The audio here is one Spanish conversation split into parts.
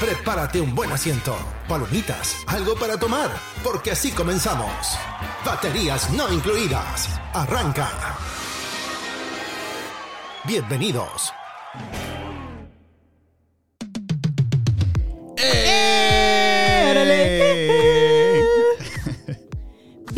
Prepárate un buen asiento, palomitas, algo para tomar, porque así comenzamos. Baterías no incluidas. Arranca. Bienvenidos.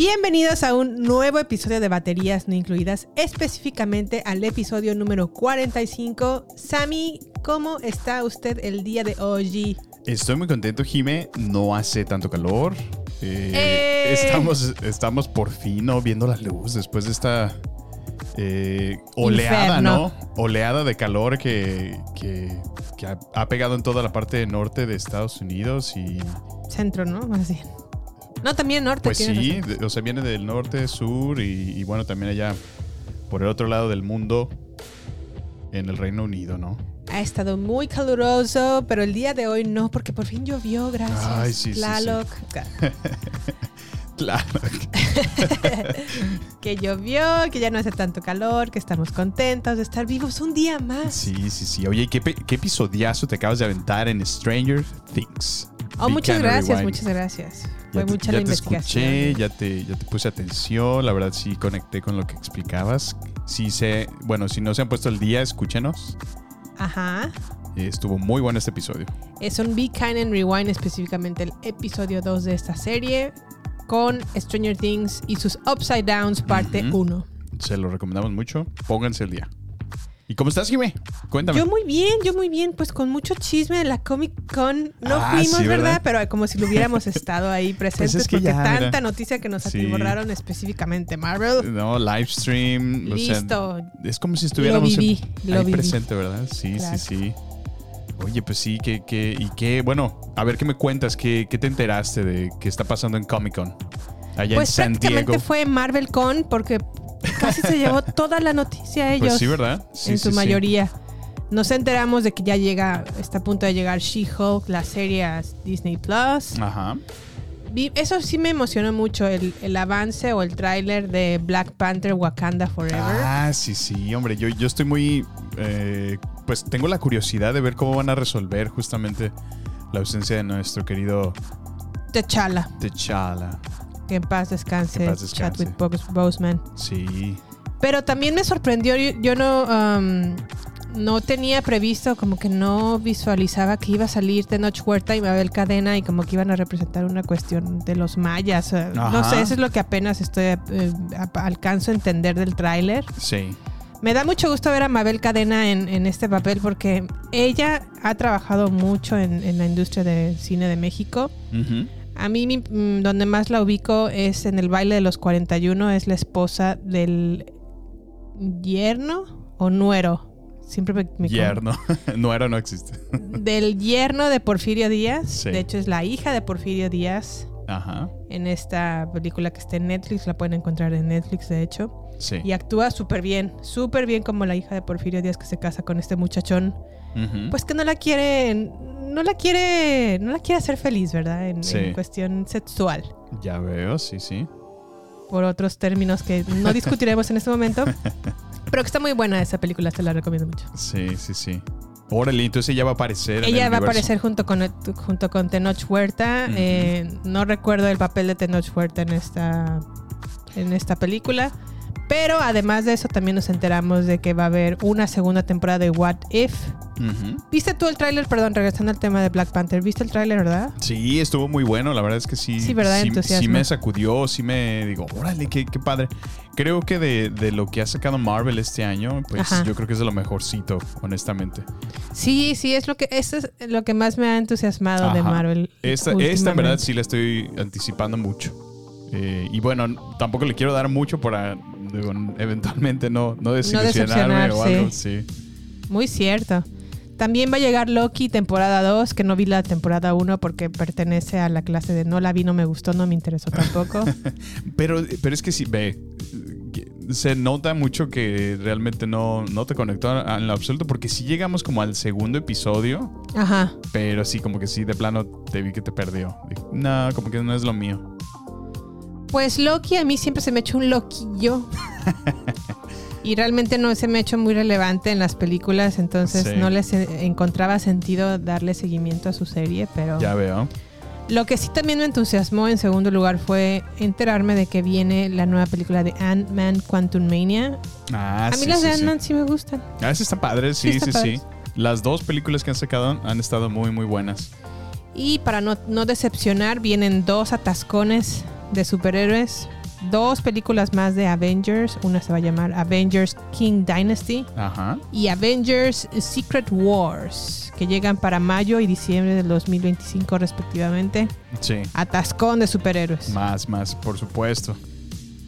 Bienvenidos a un nuevo episodio de Baterías No Incluidas, específicamente al episodio número 45. Sammy, ¿cómo está usted el día de hoy? Estoy muy contento, Jime. No hace tanto calor. Eh, ¡Eh! Estamos, estamos por fin ¿no? viendo la luz después de esta eh, oleada, Inferno. ¿no? Oleada de calor que, que- que ha, ha pegado en toda la parte norte de Estados Unidos y Centro, ¿no? Más bien. No, también norte. pues sí, razón. o sea, viene del norte, sur y, y bueno, también allá por el otro lado del mundo en el Reino Unido, ¿no? Ha estado muy caluroso, pero el día de hoy no, porque por fin llovió, gracias. Ay, sí, sí, sí. Claro. Que llovió, que ya no hace tanto calor, que estamos contentos de estar vivos un día más. Sí, sí, sí. Oye, ¿qué, qué episodiazo te acabas de aventar en Stranger Things? Oh, Be muchas gracias, Rewind. muchas gracias. Ya Fue te, mucha ya la te investigación. escuché, ya te, ya te puse atención. La verdad sí conecté con lo que explicabas. Sí sé, bueno, si no se han puesto el día, escúchenos. Ajá. Estuvo muy bueno este episodio. Es un Be Kind and Rewind, específicamente el episodio 2 de esta serie, con Stranger Things y sus Upside Downs, parte Ujú. 1. Se lo recomendamos mucho. Pónganse el día. ¿Y cómo estás, Jimé? Cuéntame. Yo muy bien, yo muy bien, pues con mucho chisme de la Comic Con. No Ah, fuimos, sí, ¿verdad? ¿verdad? Pero como si lo hubiéramos estado ahí presentes, es que porque ya, tanta mira. noticia que nos Sí. atiborraron específicamente Marvel. No, live stream. o sea, Listo. es como si estuviéramos en- viví, lo ahí viví. presente, ¿verdad? Sí, Claro. sí, sí. Oye, pues sí, que, que, y qué, bueno, a ver qué me cuentas, qué, qué te enteraste de qué está pasando en Comic Con. Allá Pues en San prácticamente Diego. fue Marvel Con porque casi se llevó toda la noticia ellos. Pues sí, ¿verdad? Sí, en sí, su sí. mayoría. Nos enteramos de que ya llega, está a punto de llegar She-Hulk, la serie a Disney Plus. Ajá. Vi- Eso sí me emocionó mucho, el, el avance o el tráiler de Black Panther Wakanda Forever. Ah, sí, sí, hombre, yo, yo estoy muy, eh, pues tengo la curiosidad de ver cómo van a resolver justamente la ausencia de nuestro querido T'Challa, T'Challa. que en paz descanse, Que en paz descanse. Chadwick Bos- Boseman. Sí. Pero también me sorprendió, yo, yo no, um, no tenía previsto, como que no visualizaba que iba a salir Tenoch Huerta y Mabel Cadena y como que iban a representar una cuestión de los mayas. No sé, eso es lo que apenas estoy eh, alcanzo a entender del tráiler. Sí. Me da mucho gusto ver a Mabel Cadena en, en este papel porque ella ha trabajado mucho en, en la industria del cine de México. A mí mi- mm, donde más la ubico es en el baile de los 41, es la esposa del yerno o nuero. Siempre me, me Yerno. Nuero no existe. Del yerno de Porfirio Díaz. Sí. De hecho es la hija de Porfirio Díaz Ajá. en esta película que está en Netflix. La pueden encontrar en Netflix, de hecho. Sí. Y actúa súper bien, súper bien como la hija de Porfirio Díaz que se casa con este muchachón. Ujú. Pues que no la quiere, no la quiere, no la quiere hacer feliz, ¿verdad? En, Sí. en cuestión sexual. Ya veo, sí, sí. por otros términos que no discutiremos en este momento. Pero que está muy buena esa película, te la recomiendo mucho. Sí, sí, sí. Órale, entonces ella va a aparecer. en Ella el va a aparecer junto con, junto con Tenoch Huerta. Eh, no recuerdo el papel de Tenoch Huerta en esta, en esta película. Pero además de eso, también nos enteramos de que va a haber una segunda temporada de What If. ¿Viste tú el tráiler? Perdón, regresando al tema de Black Panther. ¿Viste el tráiler, verdad? Sí, estuvo muy bueno. La verdad es que sí. Sí, ¿verdad? Sí, me sacudió, sí me digo, órale, qué, qué padre. Creo que de, de lo que ha sacado Marvel este año, pues Ajá. yo creo que es de lo mejorcito, honestamente. Sí, sí, es lo que, es lo que más me ha entusiasmado de. Marvel. Esta, esta en verdad sí la estoy anticipando mucho. Eh, y bueno, tampoco le quiero dar mucho para eventualmente no, no desilusionarme o algo. Sí. Muy cierto. También va a llegar Loki temporada 2, que no vi la temporada 1 porque pertenece a la clase de no la vi, no me gustó, no me interesó tampoco. Pero, pero es que sí, ve, se nota mucho que realmente no, no te conectó en lo absoluto, porque sí llegamos como al segundo episodio, Ajá. pero sí, como que sí, de plano te vi que te perdió. Dije, no, como que no es lo mío. Pues Loki a mí siempre se me hecho un loquillo. y realmente no se me ha hecho muy relevante en las películas, entonces Sí. no les encontraba sentido darle seguimiento a su serie, pero Ya veo. lo que sí también me entusiasmó en segundo lugar fue enterarme de que viene la nueva película de Ant-Man Quantum Mania. Ah, a mí sí, las sí, de. Ant-Man sí me gustan. Ah, sí están padres, sí, Sí, sí. Las dos películas que han sacado han estado muy, muy buenas. Y para no, no decepcionar, vienen dos atascones de superhéroes. Dos películas más de Avengers. Una se va a llamar Avengers King Dynasty Ajá. y Avengers Secret Wars, que llegan para mayo y diciembre del 2025 respectivamente. Sí. Atascón de superhéroes. Más, más, por supuesto.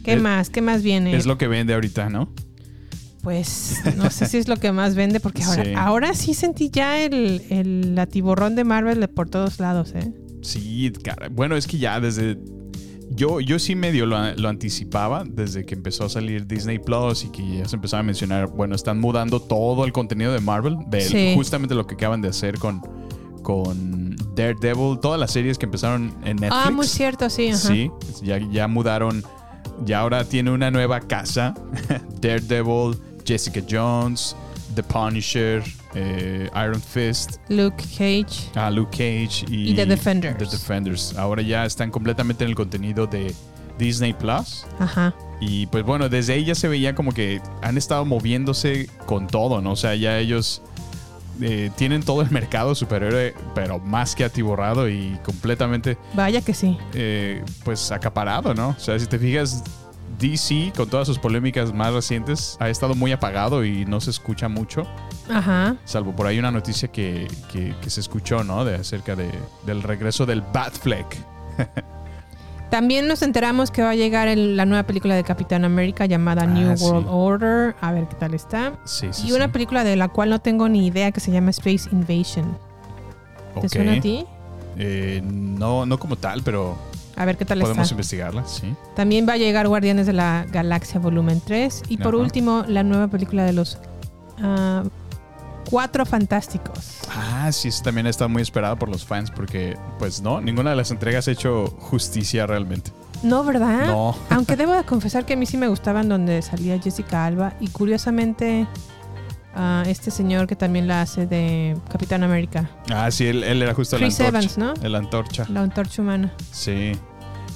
¿Qué es- más? ¿Qué más viene? Es lo que vende ahorita, ¿no? Pues no sé si es lo que más vende, porque ahora Sí. ahora sí sentí ya el, el atiborrón de Marvel por todos lados, ¿eh? Sí, cara. Bueno, es que ya desde. Yo, yo sí medio lo, lo anticipaba desde que empezó a salir Disney Plus y que ya se empezaba a mencionar. Bueno, están mudando todo el contenido de Marvel. De Sí. justamente lo que acaban de hacer con, con Daredevil. Todas las series que empezaron en Netflix. Ah, muy cierto, sí. Ajá. Sí, ya, ya mudaron. Ya ahora tiene una nueva casa. Daredevil, Jessica Jones, The Punisher, eh, Iron Fist. Luke Cage. a Luke Cage y, Y The Defenders. The Defenders. Ahora ya están completamente en el contenido de Disney Plus. Ajá. Y pues bueno, desde ahí ya se veía como que han estado moviéndose con todo, ¿no? O sea, ya ellos eh, tienen todo el mercado superhéroe, pero más que atiborrado y completamente Vaya que sí. eh, pues acaparado, ¿no? O sea, si te fijas, DC con todas sus polémicas más recientes ha estado muy apagado y no se escucha mucho. Ajá. Salvo por ahí una noticia que, que- que se escuchó, ¿no? De acerca de, del regreso del Batfleck. También nos enteramos que va a llegar el- la nueva película de Capitán América llamada Ah, New sí. World Order. A ver qué tal está. Sí, sí. y una película de la cual no tengo ni idea que se llama Space Invasion. ¿Te suena a ti? Eh, no, no como tal, pero A ver qué tal podemos está. investigarla, sí. También va a llegar Guardianes de la Galaxia Volumen 3. Y por Ajá. último, la nueva película de los ah, Cuatro Fantásticos. Ah, sí, eso también está muy esperada por los fans porque, pues no, ninguna de las entregas ha hecho justicia realmente. No, ¿verdad? No. Aunque debo de confesar que a mí sí me gustaban donde salía Jessica Alba. Y curiosamente, ah, este señor que también la hace de Capitán América. Ah, sí, él, él era justo Chris la antorcha. Evans, ¿no? El antorcha. La antorcha humana. Sí.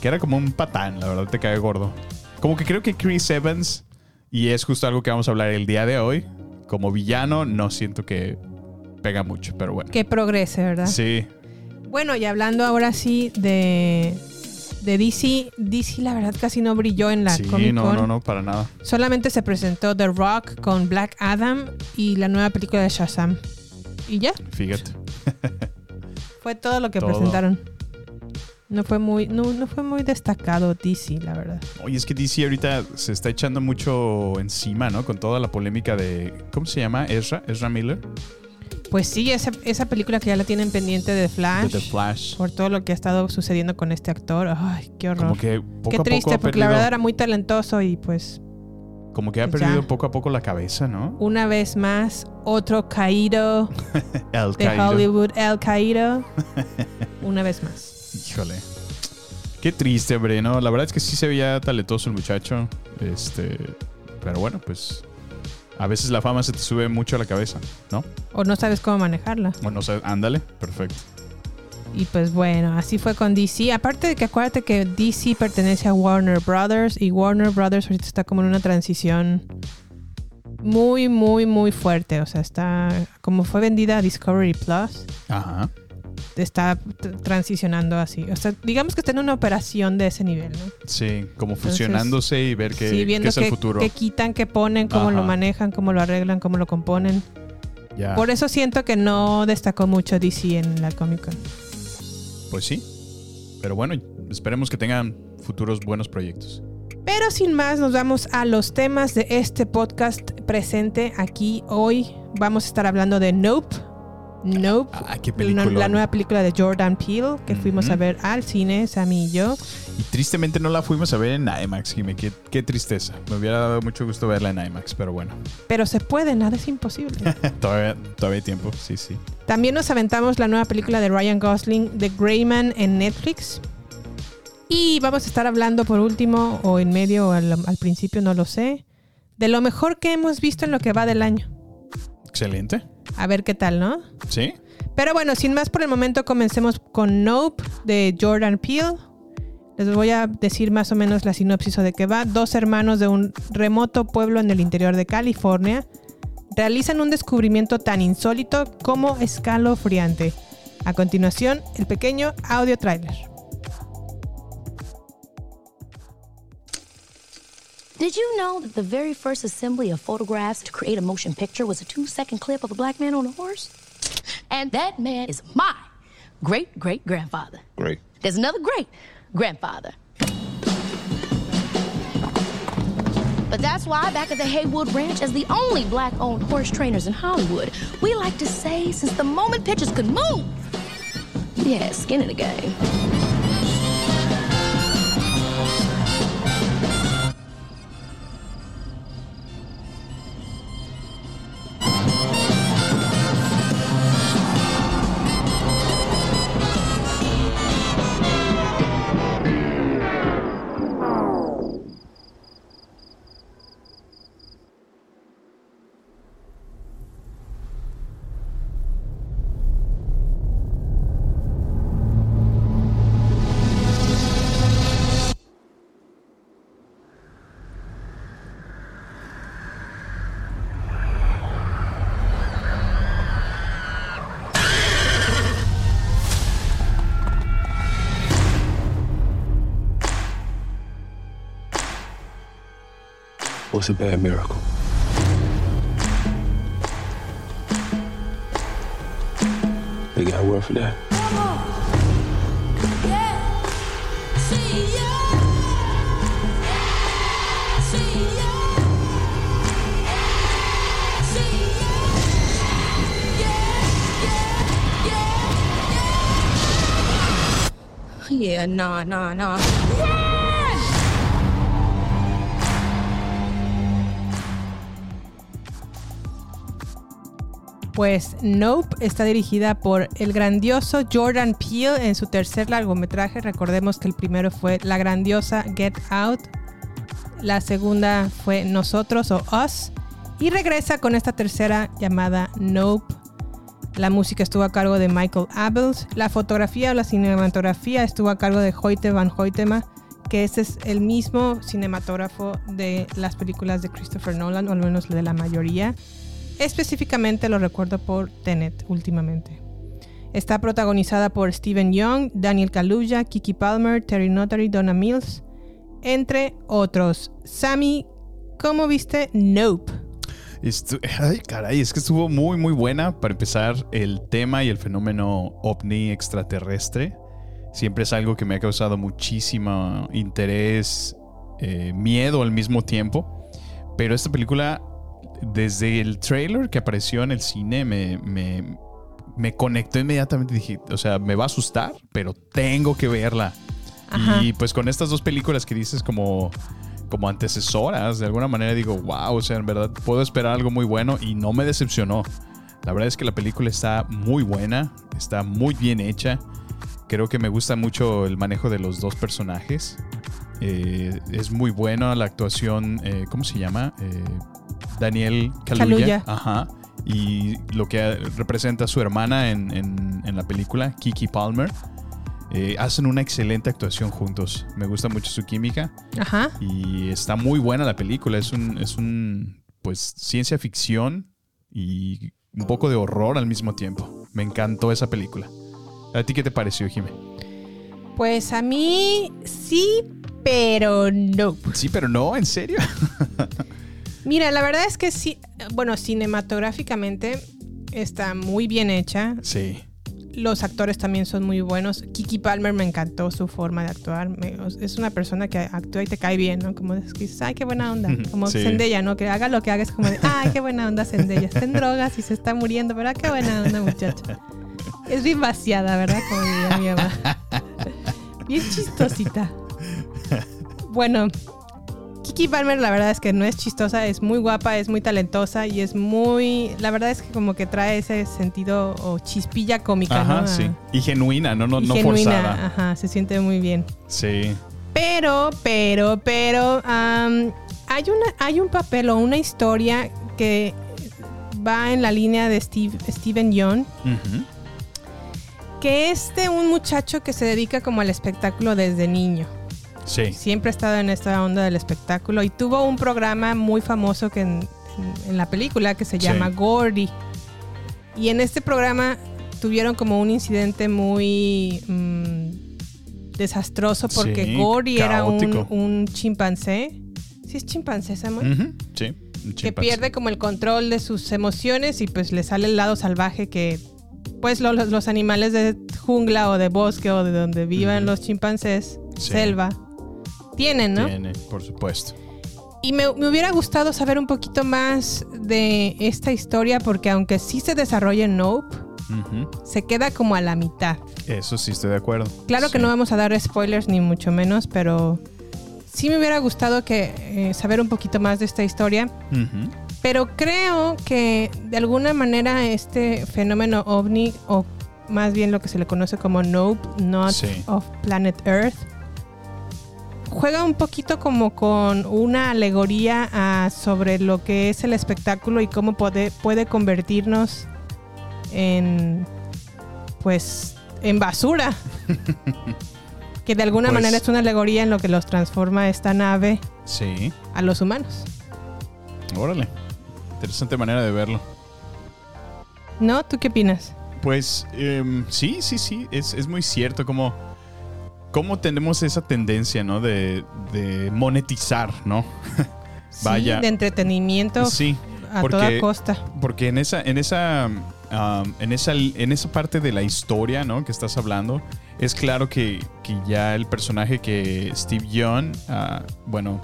Que era como un patán, la verdad, te cae gordo. Como que creo que Chris Evans, y es justo algo que vamos a hablar el día de hoy, como villano, no siento que pega mucho, pero bueno. Que progrese, ¿verdad? Sí, Bueno, y hablando ahora sí de, de DC, DC la verdad casi no brilló en la sí, Comic Con. no, no, no, para nada. Solamente se presentó The Rock con Black Adam y la nueva película de Shazam. Y ya, Fíjate. fue todo lo que Todo. presentaron. No fue muy, no, no fue muy destacado DC, la verdad. Oye, es que DC ahorita se está echando mucho encima, ¿no? Con toda la polémica de. ¿Cómo se llama? Ezra, Ezra Miller. Pues sí, esa, esa película que ya la tienen pendiente de De Flash. The Flash. Por todo lo que ha estado sucediendo con este actor. Ay, qué horror. Como que poco qué a triste, poco porque la verdad era muy talentoso y pues Como que ha pues perdido ya. poco a poco la cabeza, ¿no? una vez más, otro caído El de caído. Hollywood, El Caído. una vez más. Híjole. Qué triste, hombre, ¿no? La verdad es que sí se veía talentoso el muchacho. Este. Pero bueno, pues. A veces la fama se te sube mucho a la cabeza, ¿no? O no sabes cómo manejarla. Bueno, o sea, ándale. Perfecto. Y pues bueno, así fue con DC. Aparte de que acuérdate que DC pertenece a Warner Brothers y Warner Brothers ahorita está como en una transición muy, muy, muy fuerte. O sea, está, como fue vendida a Discovery Plus, Ajá. Está transicionando así. O sea, digamos que está en una operación de ese nivel, ¿no? Sí, como Entonces, fusionándose y ver qué, sí, qué viendo es qué, el futuro. qué quitan, qué ponen, cómo lo manejan, cómo lo arreglan, cómo lo componen. Por eso siento que no destacó mucho DC en la Comic Con. Pues sí. Pero bueno, esperemos que tengan futuros buenos proyectos. Pero sin más, nos vamos a los temas de este podcast presente aquí hoy. Vamos a estar hablando de Nope. Nope. Ah, qué la, película. la nueva película de Jordan Peele que fuimos a ver al cine, Sammy y yo. Y tristemente no la fuimos a ver en IMAX, Jimmy. Qué, qué tristeza. Me hubiera dado mucho gusto verla en IMAX, pero bueno. Pero se puede, nada es imposible. todavía, todavía hay tiempo, sí, sí. También nos aventamos la nueva película de Ryan Gosling, The Greyman, en Netflix. Y vamos a estar hablando por último, o en medio, o al, al principio, no lo sé, de lo mejor que hemos visto en lo que va del año. Excelente. A ver qué tal, ¿no? ¿Sí? Pero bueno, sin más por el momento, comencemos con Nope de Jordan Peele. Les voy a decir más o menos la sinopsis o de qué va. Dos hermanos de un remoto pueblo en el interior de California realizan un descubrimiento tan insólito como escalofriante. A continuación, el pequeño audio trailer. Did you know that the very first assembly of photographs to create a motion picture was a two second clip of a black man on a horse? And that man is my great great grandfather. Great. There's another great grandfather. But that's why, back at the Haywood Ranch, as the only black owned horse trainers in Hollywood, we like to say since the moment pictures could move, yeah, skin in the game. What's a bad miracle? They got word for that. Yeah, nah, nah, nah. Pues Nope está dirigida por el grandioso Jordan Peele en su tercer largometraje. Recordemos que el primero fue la grandiosa Get Out. La segunda fue Nosotros o Us. Y regresa con esta tercera llamada Nope. La música estuvo a cargo de Michael Abels. La fotografía o la cinematografía estuvo a cargo de Hoyte van Hoytema, que ese es el mismo cinematógrafo de las películas de Christopher Nolan, o al menos de la mayoría. Específicamente lo recuerdo por Tenet últimamente. Está protagonizada por Steven Young, Daniel Kaluuya, Kiki Palmer, Terry Notary, Donna Mills, entre otros. Sammy, ¿cómo viste Nope? Ay, caray, es que estuvo muy, muy buena. Para empezar, el tema y el fenómeno ovni extraterrestre siempre es algo que me ha causado muchísimo interés, eh, miedo al mismo tiempo. Pero esta película, desde el trailer que apareció en el cine, me, me, me conectó inmediatamente. Dije, o sea, me va a asustar, pero tengo que verla. Ajá. Y pues con estas dos películas que dices como, como antecesoras, de alguna manera digo, wow, o sea, en verdad puedo esperar algo muy bueno y no me decepcionó. La verdad es que la película está muy buena, está muy bien hecha. Creo que me gusta mucho el manejo de los dos personajes. Eh, es muy buena la actuación, eh, ¿cómo se llama? Eh, Daniel Kaluuya. Kaluuya. Ajá. Y lo que representa a su hermana en, en- en la película, Kiki Palmer. Eh, hacen una excelente actuación juntos. Me gusta mucho su química Ajá. y está muy buena la película. Es un, es un pues ciencia ficción y un poco de horror al mismo tiempo. Me encantó esa película. ¿A ti qué te pareció, Jimé? Pues a mí sí, pero no. Sí, pero no, ¿en serio? Mira, la verdad es que sí, bueno, cinematográficamente está muy bien hecha. sí. Los actores también son muy buenos. Kiki Palmer me encantó su forma de actuar. Me- es una persona que actúa y te cae bien, ¿no? Como es que dices, ay, qué buena onda. Como Sí. Zendaya, ¿no? Que haga lo que haga es como de, ay, qué buena onda Zendaya. Está en drogas y se está muriendo, pero qué buena onda, muchacha. Es bien vaciada, ¿verdad? Como diría mi mamá. Bien chistosita. Bueno, Kiki Palmer la verdad es que no es chistosa, es muy guapa, es muy talentosa y es muy... La verdad es que como que trae ese sentido o chispilla cómica, Ajá, ¿no? sí. Y genuina, no, no, y no genuina, forzada. ajá, se siente muy bien. Sí. Pero, pero, pero, am, hay, una, hay un papel o una historia que va en la línea de Steve, Steven Ujú. que es de un muchacho que se dedica como al espectáculo desde niño. Sí. Siempre ha estado en esta onda del espectáculo y tuvo un programa muy famoso que en, en la película que se Sí. llama Gordy. Y en este programa tuvieron como un incidente muy mm, desastroso porque Sí, Gordy era un, un chimpancé. ¿Sí es chimpancé, Samuel? Sí. un que chimpancé. pierde como el control de sus emociones y pues le sale el lado salvaje que pues lo- los, los animales de jungla o de bosque o de donde vivan Ujú. los chimpancés, Sí. selva, tienen, ¿no? Tiene, por supuesto. Y me, me hubiera gustado saber un poquito más de esta historia porque aunque sí se desarrolla en Nope, se queda como a la mitad. Eso sí estoy de acuerdo. Claro que no vamos a dar spoilers ni mucho menos, pero sí me hubiera gustado que eh, saber un poquito más de esta historia. Pero creo que de alguna manera este fenómeno ovni, o más bien lo que se le conoce como Nope, Not Sí. of Planet Earth, juega un poquito como con una alegoría ah, sobre lo que es el espectáculo y cómo puede, puede convertirnos en, pues, en basura. que de alguna Pues- manera es una alegoría en lo que los transforma esta nave Sí. a los humanos. Órale. Interesante manera de verlo. ¿No? ¿Tú qué opinas? Pues em, sí, sí, sí. Es, es muy cierto como, como tenemos esa tendencia, ¿no? De, de monetizar, ¿no? Vaya. Sí, de entretenimiento Sí. a porque- toda costa. Porque en esa, en esa, um, en esa, en esa parte de la historia, ¿no? Que estás hablando, es claro que, que ya el personaje que Steve Young, ah, bueno,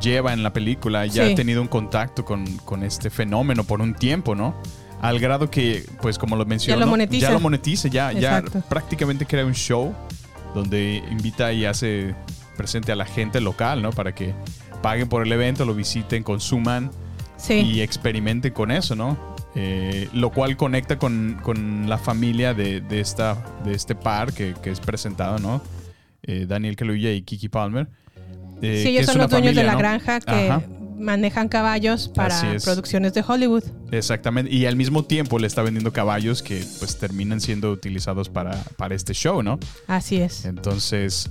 lleva en la película, ya Sí. ha tenido un contacto con, con este fenómeno por un tiempo, ¿no? Al grado que, pues como lo mencionó, monetiza. ya lo monetiza, ya, ya prácticamente crea un show donde invita y hace presente a la gente local, ¿no? Para que paguen por el evento, lo visiten, consuman Sí. y experimenten con eso, ¿no? Eh, lo cual conecta con, con la familia de, de esta, de este par que, que es presentado, ¿no? Eh, Daniel Kaluuya y Kiki Palmer. Eh, Sí, ellos son los dueños de la ¿no? granja que Ajá, manejan caballos para producciones de Hollywood. exactamente. Y al mismo tiempo le está vendiendo caballos que pues terminan siendo utilizados para, para este show, ¿no? Así es. Entonces,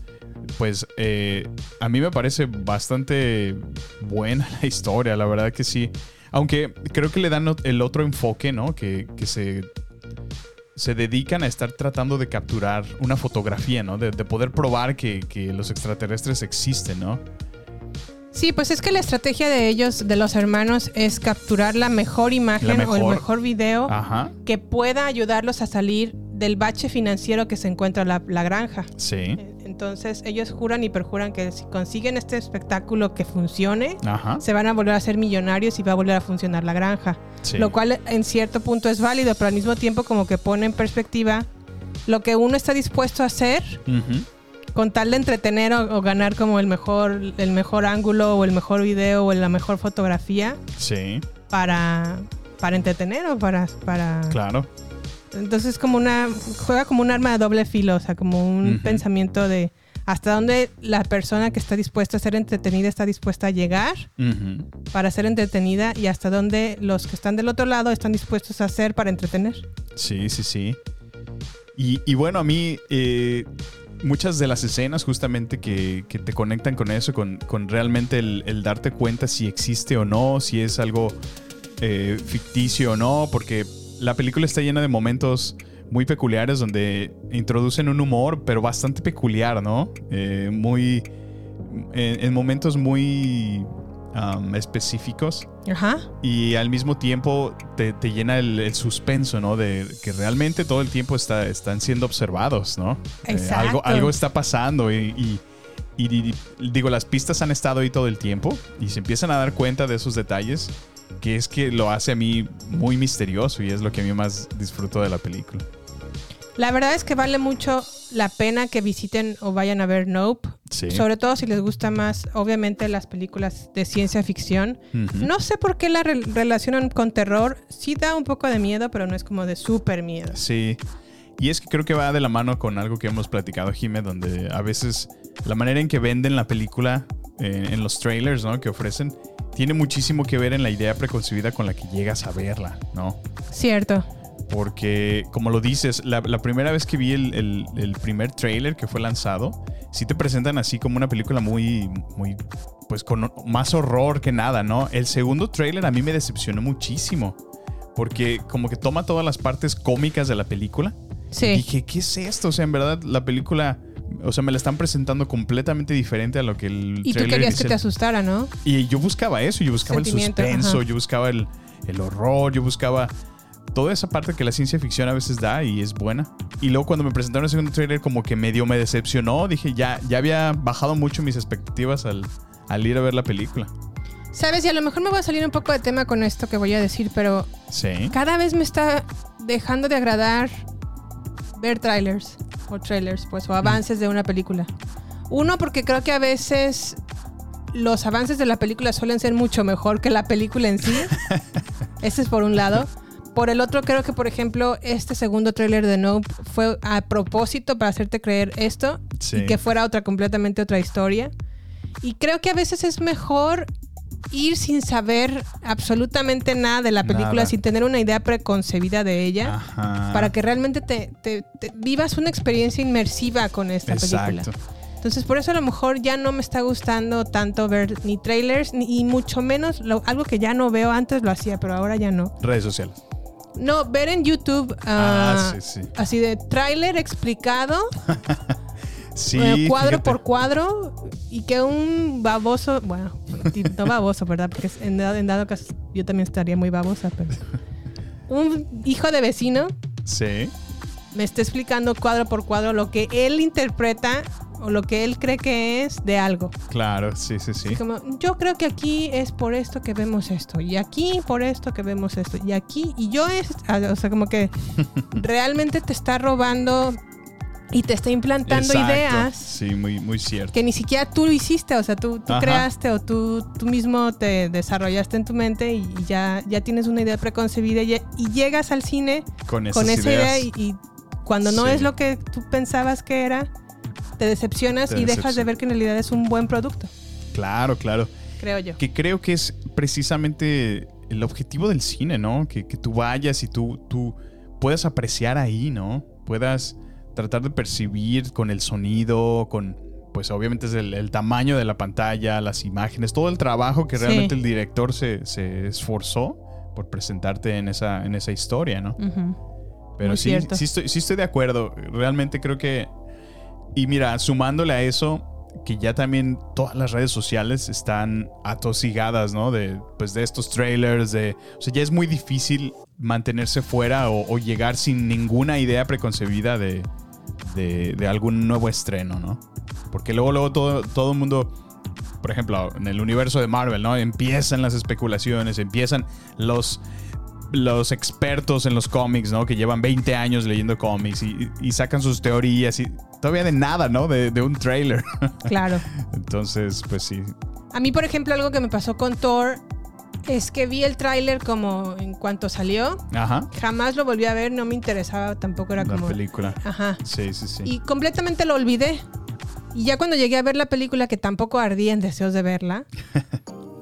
pues eh, a mí me parece bastante buena la historia, la verdad que sí. Aunque creo que le dan el otro enfoque, ¿no? Que, que se, se dedican a estar tratando de capturar una fotografía, ¿no? De, de poder probar que, que los extraterrestres existen, ¿no? Sí, pues es que la estrategia de ellos, de los hermanos, es capturar la mejor imagen La o el mejor. video Ajá, que pueda ayudarlos a salir del bache financiero que se encuentra la, la granja. sí, Entonces ellos juran y perjuran que si consiguen este espectáculo que funcione, ajá, se van a volver a ser millonarios y va a volver a funcionar la granja. sí. Lo cual en cierto punto es válido, pero al mismo tiempo como que pone en perspectiva lo que uno está dispuesto a hacer con tal de entretener o, o ganar como el mejor, el mejor ángulo o el mejor video o la mejor fotografía Sí, para, para entretener o para, para... claro. Entonces como una... juega como un arma de doble filo, o sea, como un pensamiento de hasta dónde la persona que está dispuesta a ser entretenida está dispuesta a llegar para ser entretenida y hasta dónde los que están del otro lado están dispuestos a hacer para entretener. Sí, sí, sí. Y, y bueno, a mí, eh, muchas de las escenas justamente que, que te conectan con eso, con, con realmente el, darte cuenta si existe o no, si es algo eh, ficticio o no, porque la película está llena de momentos muy peculiares donde introducen un humor, pero bastante peculiar, ¿no? Eh, muy. En momentos muy um, específicos Ajá. y al mismo tiempo te, te llena el, el suspenso, ¿no? De que realmente todo el tiempo está, están siendo observados, ¿no? Eh, algo, algo está pasando y, y- y- y- digo, las pistas han estado ahí todo el tiempo y se empiezan a dar cuenta de esos detalles que es que lo hace a mí muy misterioso y es lo que a mí más disfruto de la película. La verdad es que vale mucho la pena que visiten o vayan a ver Nope. Sí. Sobre todo si les gusta más, obviamente, las películas de ciencia ficción. No sé por qué la re- relacionan con terror. Sí da un poco de miedo, pero no es como de súper miedo. Sí. Y es que creo que va de la mano con algo que hemos platicado, Jime, donde a veces la manera en que venden la película eh, en los trailers, ¿no? Que ofrecen, tiene muchísimo que ver en la idea preconcebida con la que llegas a verla, ¿no? Cierto. Porque, como lo dices, la, la primera vez que vi el, el- el primer trailer que fue lanzado, sí te presentan así como una película muy, muy, pues con más horror que nada, ¿no? El segundo trailer a mí me decepcionó muchísimo. Porque como que toma todas las partes cómicas de la película. Y Sí. dije, ¿qué es esto? O sea, en verdad, la película, o sea, me la están presentando completamente diferente a lo que el Y tú querías que te asustara, ¿no? y yo buscaba eso, yo buscaba el suspenso, ajá. yo buscaba el, el horror, yo buscaba toda esa parte que la ciencia ficción a veces da y es buena. Y luego cuando me presentaron el segundo trailer como que medio me decepcionó, dije, ya, ya había bajado mucho mis expectativas al, al ir a ver la película. Sabes, y a lo mejor me voy a salir un poco de tema con esto que voy a decir, pero Sí. cada vez me está dejando de agradar ver trailers o trailers, pues, o avances de una película. Uno, porque creo que a veces los avances de la película suelen ser mucho mejor que la película en sí. Ese es por un lado. Por el otro, creo que, por ejemplo, este segundo tráiler de Nope fue a propósito para hacerte creer esto Sí. y que fuera otra completamente otra historia. Y creo que a veces es mejor ir sin saber absolutamente nada de la película, Nada. sin tener una idea preconcebida de ella, Ajá. para que realmente te, te- te vivas una experiencia inmersiva con esta película. Exacto. Entonces, por eso a lo mejor ya no me está gustando tanto ver ni trailers, ni y mucho menos lo- algo que ya no veo. Antes lo hacía, pero ahora ya no. Redes sociales. No, ver en YouTube Ah, ah, sí, sí. así de tráiler explicado, Sí. eh, cuadro fíjate. por cuadro, y que un baboso, bueno, no baboso, ¿verdad? Porque en dado, en dado caso yo también estaría muy babosa, pero un hijo de vecino Sí. me está explicando cuadro por cuadro lo que él interpreta o lo que él cree que es de algo. Claro, sí, sí, sí. Como, yo creo que aquí es por esto que vemos esto, y aquí por esto que vemos esto, y aquí, y yo es, ah, o sea, como que realmente te está robando y te está implantando Exacto. ideas Sí, muy, muy cierto. que ni siquiera tú lo hiciste, o sea, tú, tú creaste o tú, tú mismo te desarrollaste en tu mente y, ya, ya tienes una idea preconcebida y, y llegas al cine Con con esa idea ideas. y, y cuando no Sí. es lo que tú pensabas que era, te decepcionas Te y dejas de ver que en realidad es un buen producto, Claro, claro. creo yo. Que creo que es precisamente el objetivo del cine, ¿no? Que, que tú vayas y tú, tú puedas apreciar ahí, ¿no? Puedas tratar de percibir con el sonido, con, pues obviamente es el, el tamaño de la pantalla, las imágenes, todo el trabajo que Sí. realmente el director se, se esforzó por presentarte en esa, en esa historia, ¿no? Pero Muy sí, cierto. sí estoy, sí estoy de acuerdo. Realmente creo que. Y mira, sumándole a eso, que ya también todas las redes sociales están atosigadas, ¿no? De, pues de estos trailers, de. O sea, ya es muy difícil mantenerse fuera o, llegar sin ninguna idea preconcebida de, de, de algún nuevo estreno, ¿no? Porque luego, luego todo, todo el mundo. Por ejemplo, en el universo de Marvel, ¿no? Empiezan las especulaciones, empiezan los los expertos en los cómics, ¿no? Que llevan 20 años leyendo cómics y, y sacan sus teorías y todavía de nada, ¿no? De, de un trailer. Claro. Entonces, pues sí. A mí, por ejemplo, algo que me pasó con Thor es que vi el tráiler como en cuanto salió. Ajá. Jamás lo volví a ver, no me interesaba, tampoco era La como... película. Ajá. Sí, sí, sí. Y completamente lo olvidé. Y ya cuando llegué a ver la película, que tampoco ardía en deseos de verla,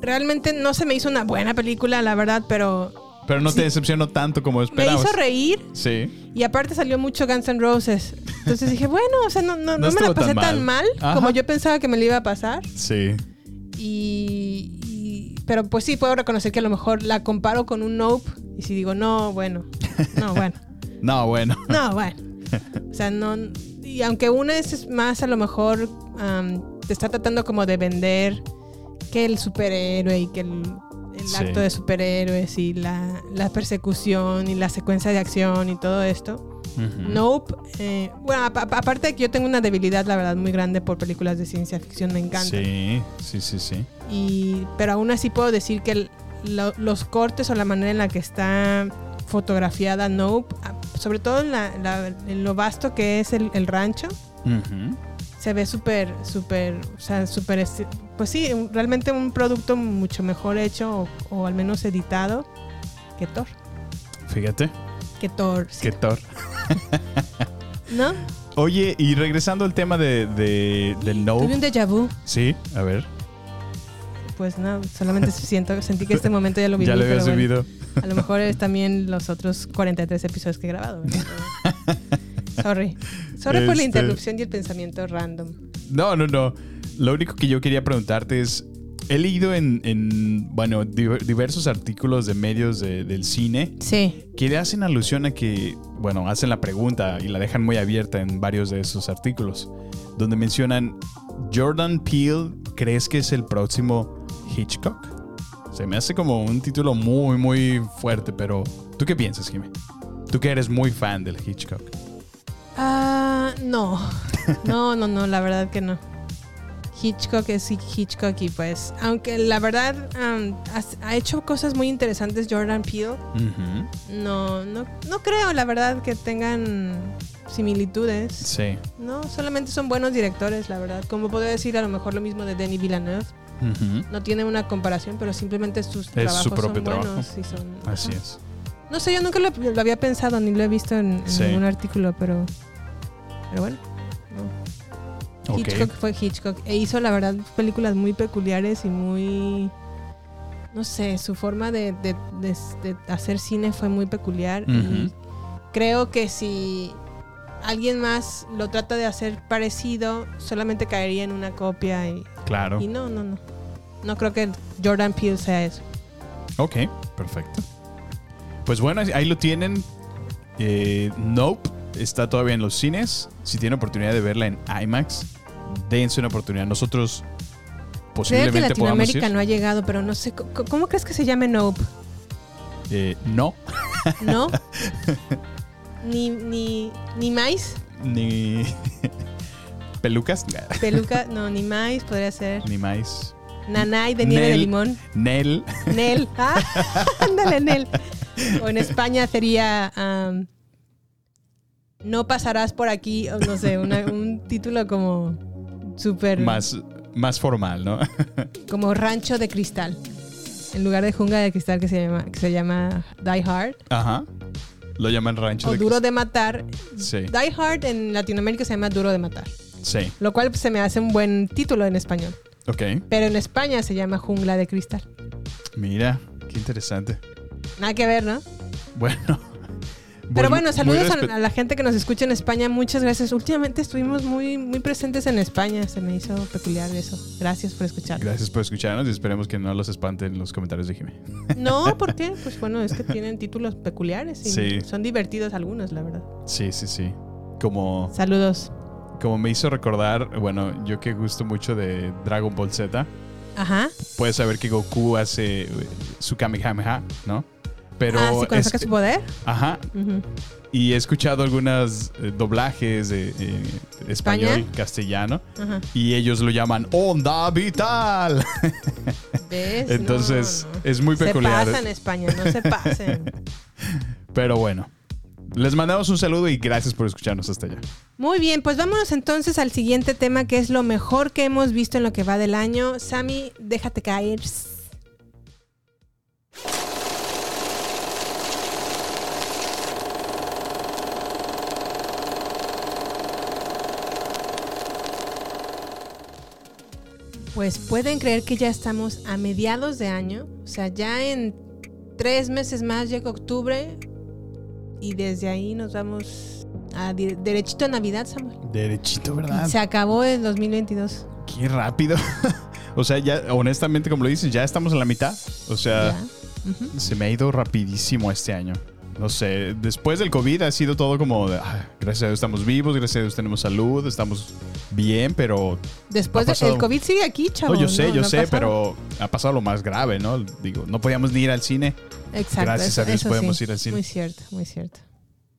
realmente no se me hizo una buena película, la verdad, pero Pero no te decepcionó tanto como Me esperabas. hizo reír Sí. y aparte salió mucho Guns N' Roses. Entonces dije, bueno, o sea, no, no, No no me la pasé tan tan mal. Ajá. como yo pensaba que me le iba a pasar. Sí. Y, y- pero pues sí, puedo reconocer que a lo mejor la comparo con un Nope. Y si digo, no, bueno, no, bueno, No, bueno. no, bueno. O sea, no. Y aunque una es más, a lo mejor te está tratando como de vender que el superhéroe y que el, el Sí. acto de superhéroes y la, la persecución y la secuencia de acción y todo esto. Nope. eh, bueno, apa- apa- aparte de que yo tengo una debilidad, la verdad, muy grande por películas de ciencia ficción, me encanta. Sí, sí, sí, sí. Y, pero aún así puedo decir que el- lo- los cortes o la manera en la que está fotografiada Nope, ah, sobre todo en, la- la- en lo vasto que es el, el rancho, se ve súper, súper, o sea, súper, pues sí, realmente un producto mucho mejor hecho o, o al menos editado que Thor. Fíjate. Que Thor, sí. Qué Thor. ¿no? Oye, y regresando al tema de, de, del no. Tuve un déjà vu. Sí, a ver. Pues no, solamente siento, sentí que este momento ya lo viví. ya lo bueno. vivido. A lo mejor es también los otros 43 episodios que he grabado. Sorry. Sorry por la Este- interrupción y el pensamiento random. No, no, no. Lo único que yo quería preguntarte es, he leído en, en, bueno, diver- diversos artículos de medios de- del cine Sí. que le hacen alusión a que, bueno, hacen la pregunta y la dejan muy abierta en varios de esos artículos, donde mencionan, Jordan Peele, ¿crees que es el próximo Hitchcock? Se me hace como un título muy, muy fuerte, pero ¿tú qué piensas, Jimmy? Tú que eres muy fan del Hitchcock. Ah, no. No, no, no, la verdad que no. Hitchcock es Hitchcock y pues, aunque la verdad am, has- ha hecho cosas muy interesantes Jordan Peele, Ujú. no, no, no creo la verdad que tengan similitudes. Sí. No, solamente son buenos directores, la verdad. Como podría decir a lo mejor lo mismo de Denis Villeneuve. Ujú. No tiene una comparación, pero simplemente sus Es trabajos su propio son trabajo. buenos y son. Así ajá. es. No sé, yo nunca lo, lo había pensado ni lo he visto en, en Sí. ningún artículo, pero. Pero bueno. Hitchcock fue Hitchcock. E hizo, la verdad, películas muy peculiares y muy. No sé, su forma de, de- de- de hacer cine fue muy peculiar. Y creo que si alguien más lo trata de hacer parecido, solamente caería en una copia. Y, Claro. y no, no, no. No creo que Jordan Peele sea eso. Ok, perfecto. Pues bueno, ahí lo tienen. Eh, nope está todavía en los cines. Si tienen oportunidad de verla en IMAX, dense una oportunidad. Nosotros Creo que posiblemente podamos ir. Latinoamérica no ha llegado, pero no sé. ¿Cómo, cómo crees que se llame Nope? Eh, no, ¿No? ni, ni, ni mais, ni pelucas, peluca, no, ni mais podría ser. ni más. Nanay de nieve de limón. Nel. Nel. Ah, ándale, Nel. O en España sería No pasarás por aquí, no sé, una- un título como súper. Más, más formal, ¿no? Como Rancho de Cristal. En lugar de Jungla de Cristal que se llama, que se llama Die Hard. Ajá. Lo llaman rancho O de Duro de Matar. Sí, Die Hard en Latinoamérica se llama Duro de Matar. sí. Lo cual se me hace un buen título en español. Ok. Pero en España se llama Jungla de Cristal. Mira, qué interesante. Nada que ver, ¿no? Bueno. Pero bueno, saludos a, la gente que nos escucha en España. Muchas gracias. Últimamente estuvimos muy, muy presentes en España. Se me hizo peculiar eso. Gracias por escuchar. Gracias por escucharnos y esperemos que no los espanten los comentarios de Jimmy. No, ¿por qué? Pues bueno, es que tienen títulos peculiares y Sí. son divertidos algunos, la verdad. Sí, sí, sí. Como, Saludos. como me hizo recordar, bueno, yo que gusto mucho de Dragon Ball Z, Ajá. puedes saber que Goku hace su Kamehameha, ¿no? Pero ah, sí, cuando saca su poder. Ajá, y he escuchado algunos eh, doblajes de eh, español, castellano, Ajá. y ellos lo llaman Onda Vital. ¿Ves? Entonces, No, no. es muy peculiar. Se pasan España, no se pasen. Pero bueno, les mandamos un saludo y gracias por escucharnos hasta allá. Muy bien, pues vámonos entonces al siguiente tema que es lo mejor que hemos visto en lo que va del año. Sammy, déjate caer. Pues pueden creer que ya estamos a mediados de año, o sea, ya en tres meses más llega octubre y desde ahí nos vamos a derechito a Navidad, Samuel. Derechito, ¿verdad? Se acabó el 2022. Qué rápido. o sea, ya, honestamente, como lo dices, ya estamos en la mitad. O sea, se me ha ido rapidísimo este año. No sé, después del COVID ha sido todo como, de, "Ah, gracias a Dios estamos vivos, gracias a Dios tenemos salud, estamos bien, pero... Después del COVID sigue aquí, chavo. No, yo sé, yo no sé, pasado. pero ha pasado lo más grave, ¿no? Digo, no podíamos ni ir al cine, Exacto, gracias eso- a Dios podemos sí. ir al cine. Muy cierto, muy cierto.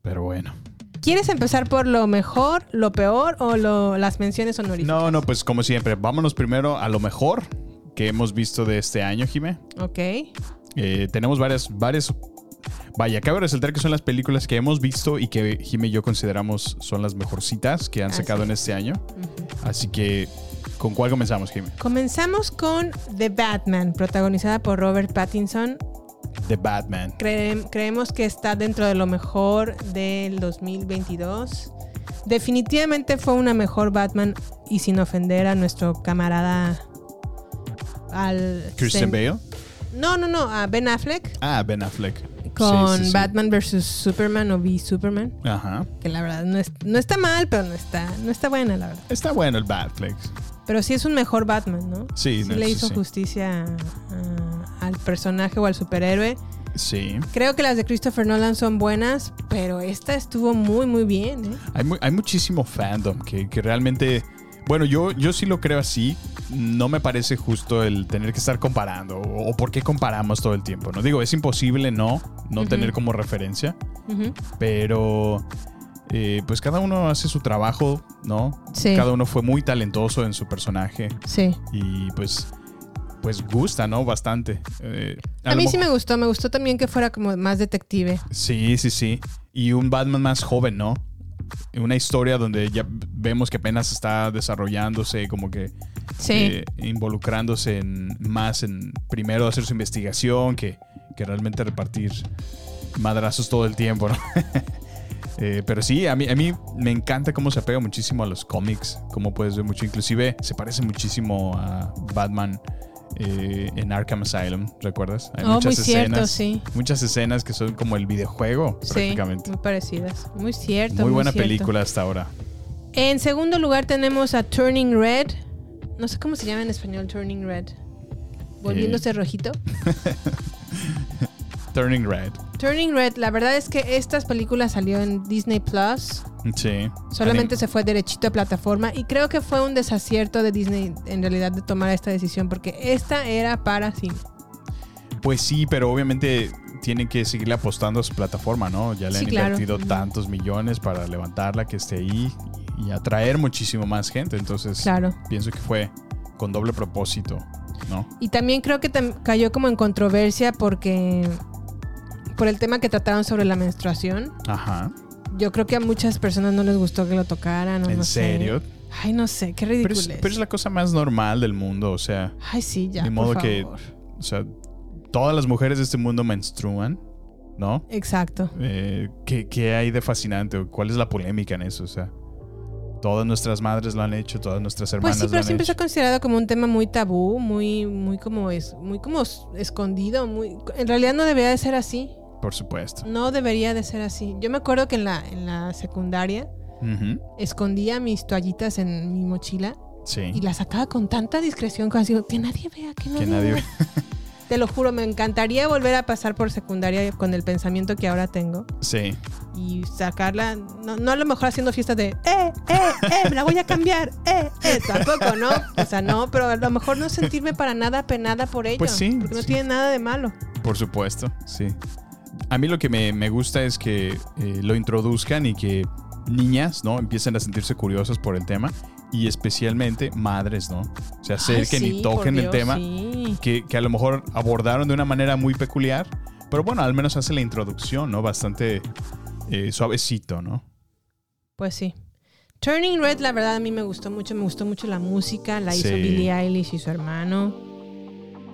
pero bueno. ¿Quieres empezar por lo mejor, lo peor o lo- las menciones honoríficas? No, no, pues como siempre, vámonos primero a lo mejor que hemos visto de este año, Jimé. Ok. Eh, tenemos varias, varias. Vaya, cabe resaltar que son las películas que hemos visto y que Jimmy y yo consideramos son las mejorcitas que han Así sacado en es. este año. Así que, ¿con cuál comenzamos, Jimmy? Comenzamos con The Batman, protagonizada por Robert Pattinson. The Batman. Cre- creemos que está dentro de lo mejor del 2022. Definitivamente fue una mejor Batman y sin ofender a nuestro camarada al Christian Bale. No, no, no, a Ben Affleck Ah, Ben Affleck. Con Sí, sí, sí. Batman vs Superman o V Superman, Ajá. que la verdad no, es- no está mal, pero no está no está buena la verdad. Está bueno el Batfleck. Pero sí es un mejor Batman, ¿no? Sí, no, le hizo sí. justicia a- al personaje o al superhéroe. Sí. Creo que las de Christopher Nolan son buenas, pero esta estuvo muy, muy bien. ¿eh? Hay, hay muchísimo fandom que, que realmente. Bueno, yo, yo sí lo creo así. No me parece justo el tener que estar comparando. O, por qué comparamos todo el tiempo. No digo, es imposible no, no tener como referencia. Pero. eh, pues cada uno hace su trabajo, ¿no? Sí. Cada uno fue muy talentoso en su personaje. Sí. Y pues. Pues gusta, ¿no? Bastante. Eh, A, lo mí sí me gustó. Me gustó también que fuera como más detective. Sí, sí, sí. Y un Batman más joven, ¿no? Una historia donde ya vemos que apenas está desarrollándose, como que Sí. eh, involucrándose en, más en primero hacer su investigación que, que realmente repartir madrazos todo el tiempo, ¿no? Eh, pero sí, a mí, a mí me encanta cómo se apega muchísimo a los cómics, como puedes ver mucho. Inclusive se parece muchísimo a Batman eh, en Arkham Asylum, ¿recuerdas? Hay Oh, muy cierto, sí. Muchas escenas que son como el videojuego, Sí, prácticamente. muy parecidas. Muy cierto. Muy buena cierto. película hasta ahora. En segundo lugar tenemos a Turning Red. No sé cómo se llama en español Turning Red. Volviéndose Eh. rojito. Turning Red. Turning Red, la verdad es que estas películas salió en Disney Plus. Sí. Solamente se fue derechito a plataforma y creo que fue un desacierto de Disney en realidad de tomar esta decisión porque esta era para cine. Pues sí, pero obviamente tienen que seguirle apostando a su plataforma, ¿no? Ya le Sí, han invertido tantos millones para levantarla, que esté ahí y atraer muchísimo más gente. Entonces, Claro. pienso que fue con doble propósito, ¿no? Y también creo que cayó como en controversia porque por el tema que trataron sobre la menstruación. Ajá. Yo creo que a muchas personas no les gustó que lo tocaran. o ¿En no sé. serio? Ay, no sé, qué Pero ridículo. es, pero es la cosa más normal del mundo, o sea, Ay, sí, ya. de por modo que- favor. o sea, todas las mujeres de este mundo menstruan, ¿no? Exacto. Eh, ¿qué, qué hay de fascinante? ¿Cuál es la polémica en eso? O sea, todas nuestras madres lo han hecho, todas nuestras hermanas Pues sí, lo pero han siempre se ha considerado como un tema muy tabú, muy, muy como es, muy como escondido, muy. En realidad no debería de ser así. Por supuesto. No debería de ser así. Yo me acuerdo que en la, en la secundaria escondía mis toallitas en mi mochila Sí. y las sacaba con tanta discreción como así, que nadie vea, que nadie, Que nadie vea. Te lo juro, me encantaría volver a pasar por secundaria con el pensamiento que ahora tengo Sí. y sacarla, no, no a lo mejor haciendo fiestas de, eh, eh, eh, me la voy a cambiar, eh, eh, tampoco, ¿no? O sea, no, pero a lo mejor no sentirme para nada penada por ello, Pues sí, porque no sí. tiene nada de malo. Por supuesto, sí. A mí lo que me, me gusta es que eh, lo introduzcan y que niñas, ¿no? Empiecen a sentirse curiosas por el tema y especialmente madres, ¿no? Se acerquen Ay, y sí, toquen por el tema sí. que, que a lo mejor abordaron de una manera muy peculiar, pero bueno, al menos hace la introducción, ¿no? Bastante eh, suavecito, ¿no? Pues sí. Turning Red, la verdad, a mí me gustó mucho. Me gustó mucho la música. La hizo Sí. Billie Eilish y su hermano.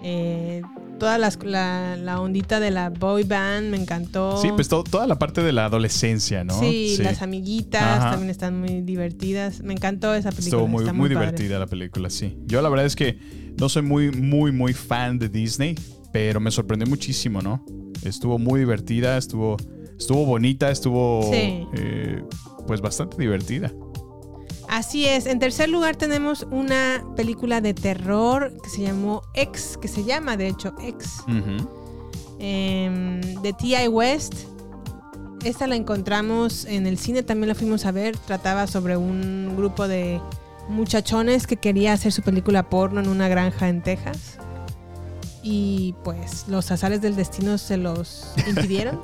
Eh, toda las- la, la ondita de la boy band me encantó. Sí, pues to- toda la parte de la adolescencia, ¿no? Sí, las amiguitas Ajá. también están muy divertidas. Me encantó esa película. Estuvo muy, muy, divertida la película, sí. Yo la verdad es que no soy muy, muy, muy fan de Disney, pero me sorprendió muchísimo, ¿no? Estuvo muy divertida, estuvo, estuvo bonita, estuvo Sí. eh, pues bastante divertida. Así es. En tercer lugar tenemos una película de terror que se llamó X, que se llama de hecho X, Ujú. em, de T.I. West. Esta la encontramos en el cine, también la fuimos a ver. Trataba sobre un grupo de muchachones que quería hacer su película porno en una granja en Texas. Y pues los azares del destino se los impidieron.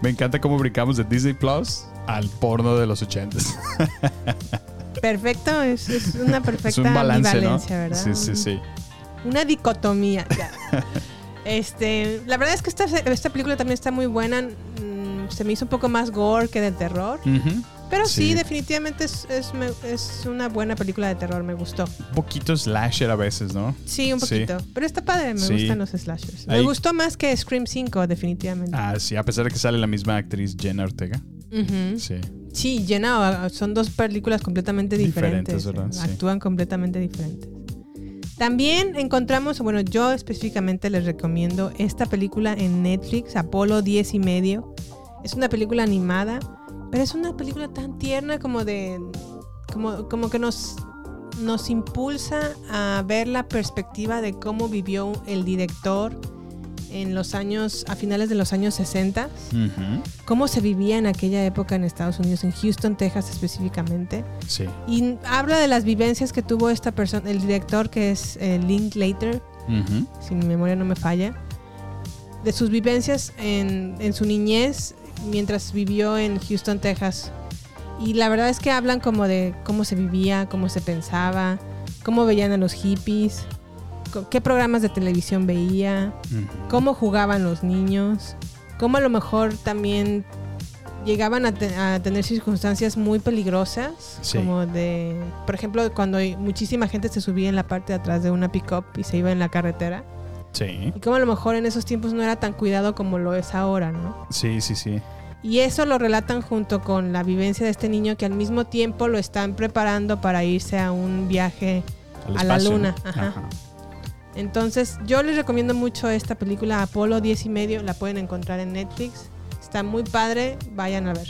Me encanta cómo brincamos de Disney Plus al porno de los ochentas. Perfecto, es, es una perfecta Es un balance, ¿no? ambivalencia, ¿verdad? Sí, sí, sí. Una dicotomía. ya. este, la verdad es que esta, esta película también está muy buena. Mm, Se me hizo un poco más gore que de terror. Pero sí, Sí. definitivamente es, es, es una buena película de terror. Me gustó. Un poquito slasher a veces, ¿no? Sí, un Sí. poquito. Pero está padre. Me Sí. gustan los slashers. Me Ahí- gustó más que Scream 5, definitivamente. Ah, sí, a pesar de que sale la misma actriz Jenna Ortega. Sí. Sí, Jenna, son dos películas completamente diferentes. Diferentes, ¿verdad? Sí. Actúan completamente diferentes. También encontramos, bueno, yo específicamente les recomiendo esta película en Netflix, Apolo 10 y medio. Es una película animada, pero es una película tan tierna como de. como, como que nos, nos impulsa a ver la perspectiva de cómo vivió el director en los años, a finales de los años 60 Ujú. cómo se vivía en aquella época en Estados Unidos, en Houston, Texas específicamente. Sí. Y habla de las vivencias que tuvo esta persona, el director que es eh, Linklater, Ujú. si mi memoria no me falla, de sus vivencias en, en su niñez mientras vivió en Houston, Texas. Y la verdad es que hablan como de cómo se vivía, cómo se pensaba, cómo veían a los hippies, qué programas de televisión veía, cómo jugaban los niños, cómo a lo mejor también llegaban a, te- a tener circunstancias muy peligrosas, Sí. como de, por ejemplo, cuando muchísima gente se subía en la parte de atrás de una pick-up y se iba en la carretera, Sí. y cómo a lo mejor en esos tiempos no era tan cuidado como lo es ahora, ¿no? Sí, sí, sí. Y eso lo relatan junto con la vivencia de este niño que al mismo tiempo lo están preparando para irse a un viaje A la luna, ajá. Entonces, yo les recomiendo mucho esta película Apolo 10 y medio, la pueden encontrar en Netflix. Está muy padre, vayan a ver.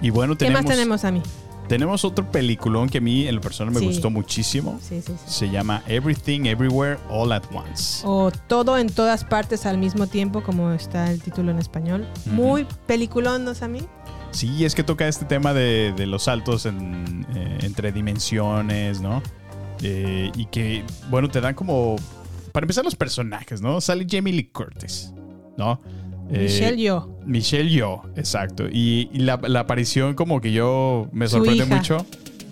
Y bueno, ¿Qué más tenemos a mí? tenemos otro peliculón que a mí en lo personal me Sí. gustó muchísimo. Sí, sí, sí. Se llama Everything Everywhere All at Once. O todo en todas partes al mismo tiempo, como está el título en español. Muy peliculón, ¿no, mí? Sí, es que toca este tema de, de los saltos en, eh, entre dimensiones, ¿no? Eh, y que, bueno, te dan como... Para empezar, los personajes, ¿no? Sale Jamie Lee Curtis, ¿no? Eh, Michelle yo. Michelle Yo, exacto. Y, y la, la aparición como que yo me sorprende mucho.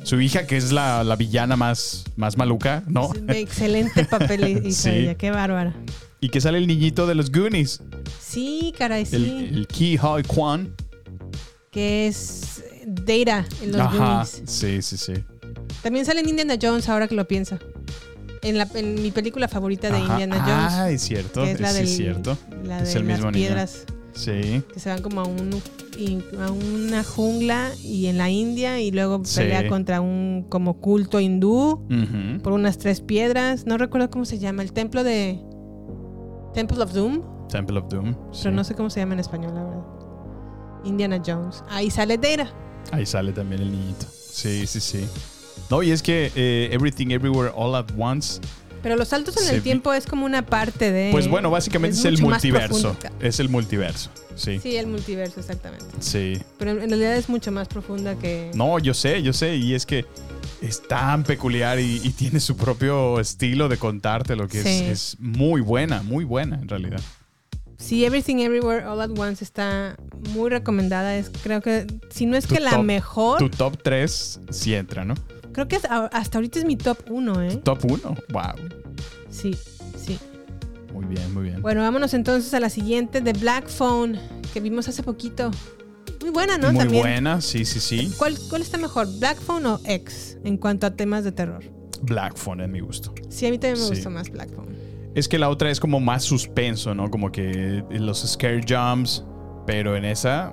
Su hija, que es la, la villana más, más maluca, ¿no? Excelente papel Sí. qué bárbara. Y que sale el niñito de los Goonies, Sí, caray, sí. el, el Ki Hoi Kwan. Que es Data en los Ajá, Goonies. sí, sí, sí. También sale en Indiana Jones, ahora que lo pienso. En, la, en mi película favorita de Ajá. Indiana Jones. Ah, es cierto, que es la sí, del, es cierto. La Es de el las mismo niño. piedras Sí. que se van como a, un, a una jungla y en la India y luego Sí. pelea contra un como culto hindú por unas tres piedras. No recuerdo cómo se llama. El templo de... Temple of Doom. Temple of Doom. sí. Pero no sé cómo se llama en español, la verdad. Indiana Jones. Ahí sale Data. Ahí sale también el niñito. Sí, sí, sí. No, y es que eh, Everything Everywhere All at Once, Pero los saltos en el tiempo es como una parte de... pues bueno, básicamente es, el multiverso. Es el multiverso. Sí. Sí. Sí, el multiverso, exactamente. Pero en en realidad es mucho más profunda que... No, yo sé, yo sé. Y es que es tan peculiar y, y tiene su propio estilo de contarte lo que Sí. es, es muy buena, muy buena en realidad. Sí, Everything Everywhere All at Once está muy recomendada. Es, creo que, si no es Tu que la top- mejor, Tu top 3 sí entra, ¿no? Creo que es- hasta ahorita es mi top 1, ¿eh? Top 1. Wow. Sí, sí. Muy bien, muy bien. Bueno, vámonos entonces a la siguiente, The Black Phone, que vimos hace poquito. Muy buena, ¿no? muy También. buena, sí, sí, sí. ¿Cuál, ¿Cuál está mejor, Black Phone o X, en cuanto a temas de terror? Black Phone en mi gusto. Sí, a mí también me Sí. gustó más Black Phone. Es que la otra es como más suspenso, ¿no? Como que los scare jumps, pero en esa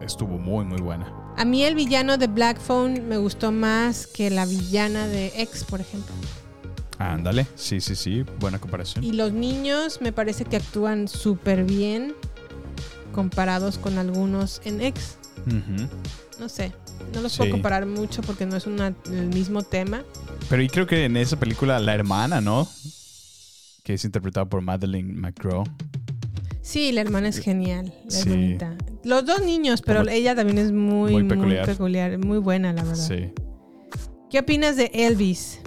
estuvo muy, muy buena. A mí el villano de Black Phone me gustó más que la villana de X, por ejemplo. Ándale, sí, sí, sí, buena comparación. Y los niños me parece que actúan súper bien comparados con algunos en X. No sé, no los Sí. puedo comparar mucho porque no es una- el mismo tema. Pero y creo que en esa película la hermana, ¿no? Que es interpretada por Madeleine McGraw. Sí, la hermana es genial, es Sí. bonita. Los dos niños, pero Como- ella también es muy, Muy muy peculiar. muy buena, la verdad. Sí. ¿Qué opinas de Elvis?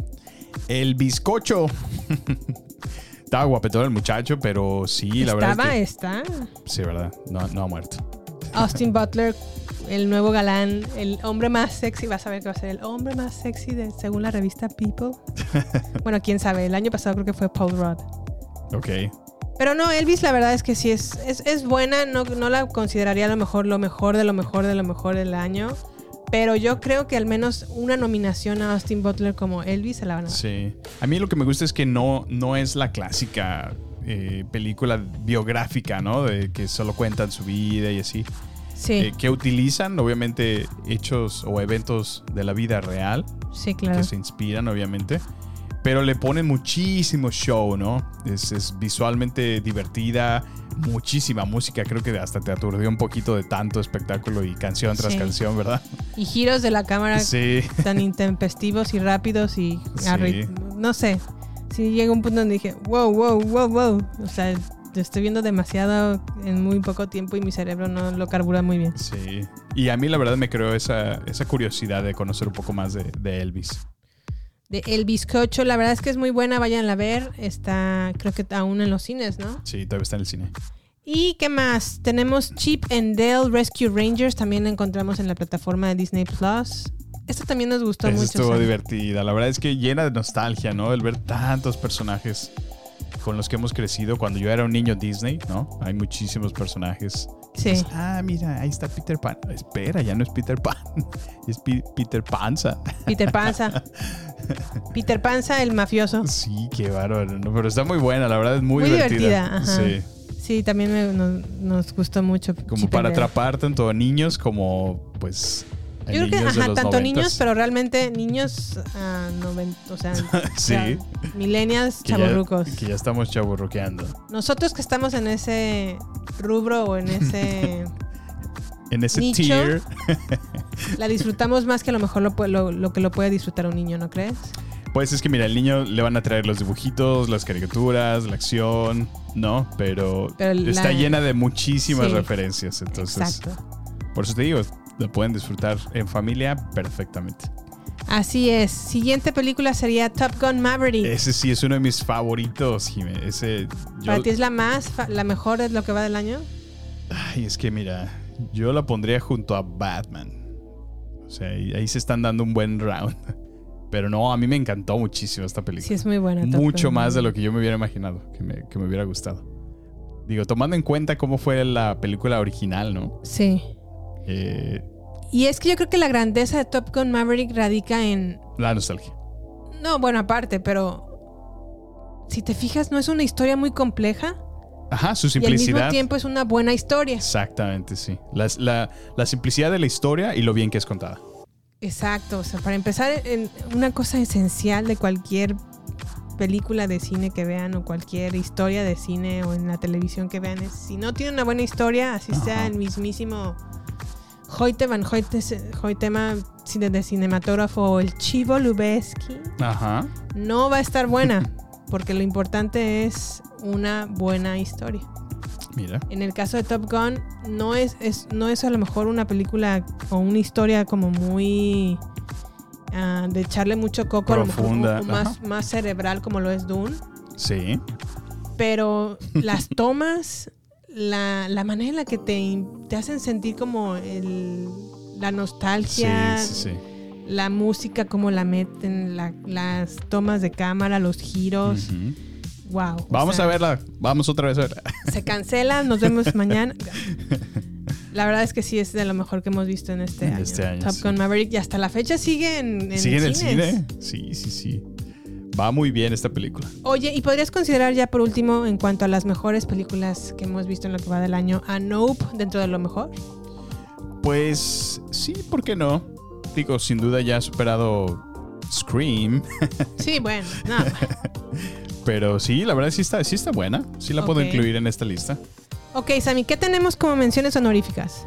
El bizcocho. Estaba guapetón el muchacho, pero sí, la verdad Estaba, es está. Sí, verdad. No, no ha muerto. Austin Butler, el nuevo galán, el hombre más sexy, vas a ver que va a ser el hombre más sexy de, según la revista People. bueno, quién sabe, el año pasado creo que fue Paul Rudd. Ok. Pero no, Elvis la verdad es que sí es, es, es buena, no, no la consideraría a lo mejor lo mejor de lo mejor de lo mejor del año. Pero yo creo que al menos una nominación a Austin Butler como Elvis se la van a dar. Sí. A mí lo que me gusta es que no, no es la clásica eh, película biográfica, ¿no? De que solo cuentan su vida y así. Sí, Eh, que utilizan, obviamente, hechos o eventos de la vida real, sí, claro. que se inspiran, obviamente. Pero le ponen muchísimo show, ¿no? Es, es visualmente divertida, muchísima música. Creo que hasta te aturdió un poquito de tanto espectáculo y canción tras Sí. canción, ¿verdad? Y giros de la cámara Sí. tan intempestivos y rápidos y Sí. no sé. Sí llega un punto donde dije, wow, wow, wow, wow. O sea, te estoy viendo demasiado en muy poco tiempo y mi cerebro no lo carbura muy bien. Sí. Y a mí la verdad me creó esa, esa curiosidad de conocer un poco más de, de Elvis. De El Bizcocho, la verdad es que es muy buena, vayan a ver. Está, creo que aún en los cines, ¿no? Sí, todavía está en el cine. ¿Y qué más? Tenemos Chip and Dale Rescue Rangers, también la encontramos en la plataforma de Disney Plus. Esta también nos gustó Esa mucho. estuvo divertida. La verdad es que llena de nostalgia, ¿no? El ver tantos personajes con los que hemos crecido cuando yo era un niño Disney, ¿no? Hay muchísimos personajes. Sí. Dices, ah, mira, ahí está Peter Pan. Espera, ya no es Peter Pan, es Peter Panza. Peter Panza. Peter Panza, el mafioso. Sí, qué bárbaro. Pero está muy buena, la verdad es muy, Muy divertida. divertida, ajá. Sí. Sí, también me- nos, nos gustó mucho. Como Chip para atrapar tanto a niños como, pues, Yo creo que, ajá, tanto niños, pero realmente niños a 90, o sea, Sí. millennials, chavorrucos. Que ya estamos chaburruqueando. Nosotros que estamos en ese rubro o en ese... En ese Nicho. tier. la disfrutamos más que a lo mejor lo, lo, lo que lo puede disfrutar un niño, ¿no crees? Pues es que mira, al niño le van a traer los dibujitos, las caricaturas, la acción, ¿no? Pero, Pero la- está llena de muchísimas Sí. referencias. Entonces, Exacto. por eso te digo, la pueden disfrutar en familia perfectamente. Así es. Siguiente película sería Top Gun Maverick. Ese sí es uno de mis favoritos, Jimé. Ese. yo- ¿Para ti es la más, la mejor es lo que va del año? Ay, es que mira, yo la pondría junto a Batman. O sea, ahí, ahí se están dando un buen round. Pero no, a mí me encantó muchísimo esta película. Sí, es muy buena. Top Mucho Gun más de lo que yo me hubiera imaginado, que me, que me hubiera gustado. Digo, tomando en cuenta cómo fue la película original, ¿no? Sí. Eh, Y es que yo creo que la grandeza de Top Gun Maverick radica en... la nostalgia. No, bueno, aparte, pero... Si te fijas, no es una historia muy compleja Ajá, su y al mismo simplicidad. tiempo es una buena historia. Exactamente, sí. Las- la, la simplicidad de la historia y lo bien que es contada. Exacto, o sea, para empezar, en una cosa esencial de cualquier película de cine que vean o cualquier historia de cine o en la televisión que vean es si no tiene una buena historia, así sea el mismísimo Hoyte Van cine- de cinematógrafo el Chivo Lubeski, Ajá. no va a estar buena, porque lo importante es una buena historia. Mira. En el caso de Top Gun, no es, es- no es a lo mejor una película o una historia como muy ah, de echarle mucho coco, a lo mejor, más, más cerebral como lo es Dune, Sí. pero las tomas, la, la manera en la que te, te hacen sentir como el, la Sí, nostalgia, sí, sí. la música, como la meten, la- las tomas de cámara, los giros, wow. Vamos sea, a verla. Vamos otra vez a verla. se cancela, nos vemos mañana. La verdad es que sí es de lo mejor que hemos visto en este año. este año, Top sí. Gun Maverick y hasta la fecha sigue en, en ¿Sigue en el cine? Sí, sí, sí. Va muy bien esta película. Oye, ¿y podrías considerar ya por último, en cuanto a las mejores películas que hemos visto en lo que va del año, a Nope dentro de lo mejor? Pues sí, ¿por qué no? Digo, sin duda ya ha superado Scream. Sí, bueno, no. Pero sí, la verdad sí está, sí está buena. Sí la puedo incluir en esta lista. Ok, Sammy, ¿qué tenemos como menciones honoríficas?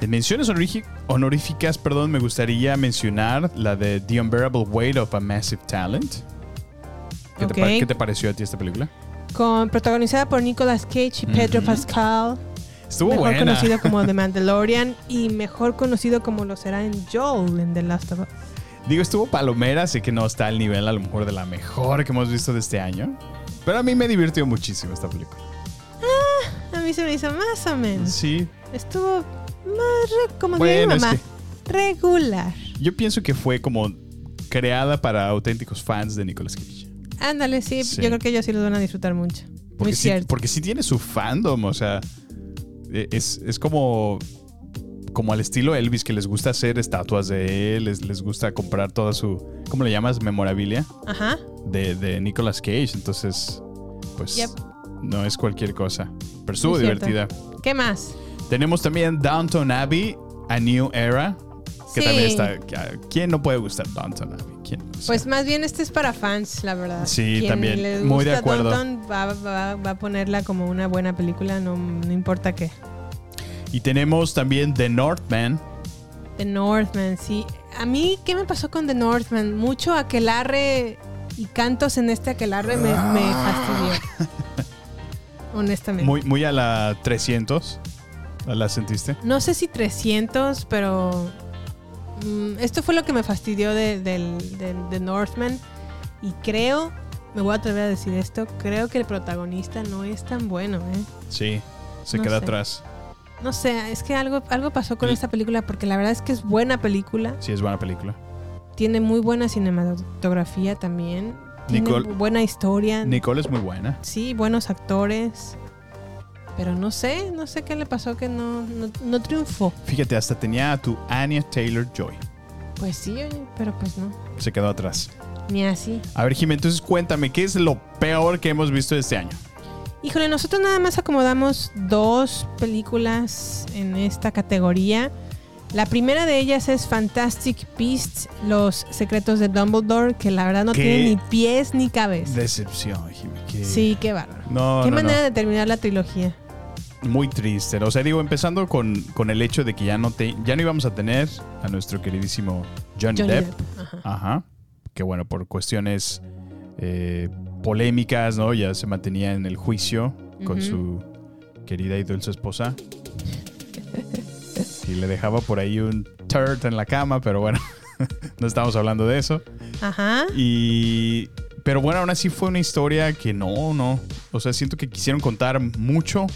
En menciones honoríficas, perdón, me gustaría mencionar la de The Unbearable Weight of a Massive Talent. ¿Qué, te, qué pareció a ti esta película? Con, protagonizada por Nicolas Cage y Pedro. Pascal. Estuvo mejor buena. conocido como The Mandalorian y mejor conocido como lo será en Joel en The Last of Us. Digo, estuvo palomera, sé que no está al nivel a lo mejor de la mejor que hemos visto de este año. Pero a mí me divirtió muchísimo esta película. A mí se me hizo más o menos. Sí, Estuvo más, como Bueno, mi es mamá, que- regular. yo pienso que fue como creada para auténticos fans de Nicolas Cage. Ándale, sí, Sí. yo creo que ellos sí los van a disfrutar mucho. Porque Muy sí, cierto. porque sí tiene su fandom, o sea, e- es, es como, como al estilo Elvis, que les gusta hacer estatuas de él, les, les gusta comprar toda su, ¿cómo le llamas? Memorabilia Ajá. de, de Nicolas Cage. Entonces, pues Yep. no es cualquier cosa. Pero estuvo Muy cierto. divertida. ¿Qué más? Tenemos también Downton Abbey, A New Era, que Sí. también está... ¿Quién no puede gustar Downton Abbey? ¿Quién? O sea, Pues más bien este es para fans, la verdad. Sí, Quien también, muy de acuerdo. Downton va, va- va a ponerla como una buena película, no, no importa qué. Y tenemos también The Northman. The Northman, sí. A mí, ¿qué me pasó con The Northman? Mucho aquelarre y cantos en este aquelarre me, me fastidió. Honestamente. Muy, muy a la 300. ¿La sentiste? No sé si 300, pero mm, esto fue lo que me fastidió de, del, del- de Northman. Y creo, me voy a atrever a decir esto, creo que el protagonista no es tan bueno, ¿eh? Sí, se No queda sé. atrás. No sé, es que algo, algo pasó con El- esta película porque la verdad es que es buena película. Sí, es buena película. Tiene muy buena cinematografía también. Tiene Nicole- buena historia. Nicole es muy buena. Sí, buenos actores. Pero no sé, no sé qué le pasó que no, no, no triunfó. Fíjate, hasta tenía a tu Anya Taylor Joy. Pues sí, pero pues no. Se quedó atrás. Ni así. A ver, Jimmy, entonces cuéntame, ¿qué es lo peor que hemos visto este año? Híjole, nosotros nada más acomodamos dos películas en esta categoría. La primera de ellas es Fantastic Beasts, Los Secretos de Dumbledore, que la verdad no ¿Qué? tiene ni pies ni cabeza. Decepción, Jimmy. Sí, qué bárbaro. No, qué no, no. manera de terminar la trilogía. Muy triste. O sea, digo, empezando con, con el hecho de que ya no, te, ya no íbamos a tener a nuestro queridísimo Johnny, Johnny Depp. Depp. Ajá. Ajá. Que bueno, por cuestiones eh, polémicas, ¿no? Ya se mantenía en el juicio con su querida y dulce esposa. Y le dejaba por ahí un turd en la cama, pero bueno, no estamos hablando de eso. Ajá. Y. Pero bueno, aún así fue una historia que no, no. O sea, siento que quisieron contar mucho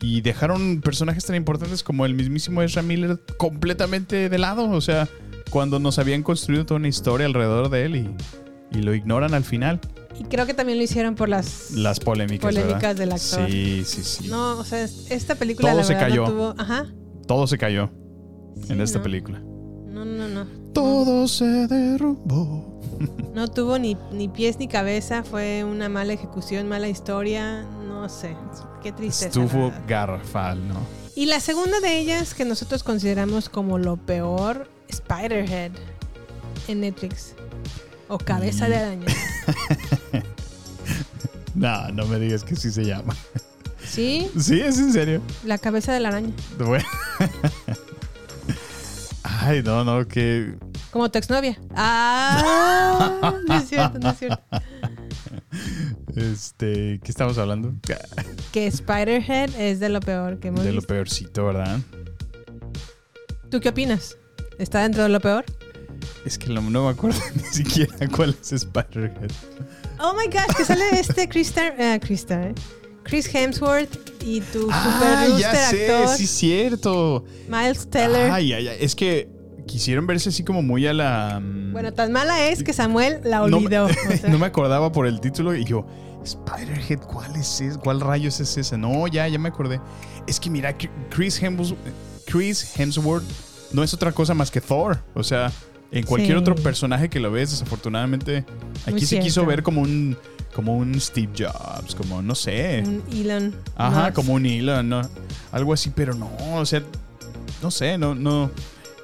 y dejaron personajes tan importantes como el mismísimo Ezra Miller completamente de lado. O sea, cuando nos habían construido toda una historia alrededor de él y, y lo ignoran al final. Y creo que también lo hicieron por las... Las polémicas. Polémicas del actor. Sí, sí, sí. No, o sea, esta película Todo la se verdad cayó. no tuvo... Ajá. Todo se cayó Sí, en esta no. película. No, no, no. Todo se derrumbó. No tuvo ni, ni pies ni cabeza, fue una mala ejecución, mala historia, no sé. Qué tristeza. la Estuvo garrafal, ¿no? Y la segunda de ellas que nosotros consideramos como lo peor, Spiderhead en Netflix. O Cabeza Mm. de Araña. No, no me digas que sí se llama. ¿Sí? Sí, es en serio. La cabeza de la araña. Bueno. Ay, no, no, que. Como tu exnovia. Ah, no es cierto, no es cierto. Este. ¿Qué estamos hablando? Que Spiderhead es de lo peor que hemos De lo peorcito, ¿verdad? ¿Tú qué opinas? ¿Está dentro de lo peor? Es que no, no me acuerdo ni siquiera cuál es Spider-Head. Oh my gosh, que sale este Chris, Tar- eh, Chris, Tar- Chris Hemsworth y tu Ah, super ya sé, actor sí, cierto. Miles Teller. Ay, ay, ay. Es que quisieron verse así como muy a la. mm, Bueno, tan mala es que Samuel la no, olvidó. o sea. no me acordaba por el título y yo, Spider-Head, ¿cuál es ese? ¿Cuál rayos es ese? No, ya, ya me acordé. Es que mira, Chris Hemsworth, Chris Hemsworth no es otra cosa más que Thor. O sea, en cualquier Sí. otro personaje que lo ves, desafortunadamente, aquí Muy se quiso ver como un, como un Steve Jobs, como, no sé. Un Elon. Ajá, Musk. como un Elon, ¿no? Algo así, pero no, o sea, no sé, no, no.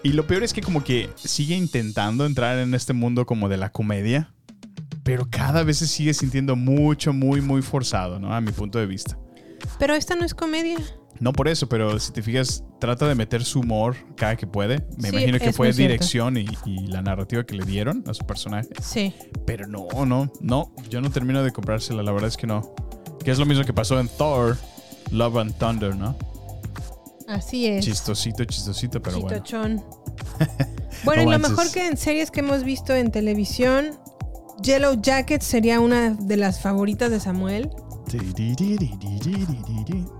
Y lo peor es que como que sigue intentando entrar en este mundo como de la comedia, pero cada vez se sigue sintiendo mucho, muy, muy forzado, ¿no? A mi punto de vista. Pero esta no es comedia. No por eso, pero si te fijas, trata de meter su humor cada que puede. Me Sí, imagino que fue dirección y, y la narrativa que le dieron a su personaje. Sí. Pero no, no, no. Yo no termino de comprársela, la verdad es que no. Que es lo mismo que pasó en Thor, Love and Thunder, ¿no? Así es. Chistosito, chistosito, pero bueno. Chitochón. Bueno, No y lo manches. mejor que en series que hemos visto en televisión, Yellow Jacket sería una de las favoritas de Samuel.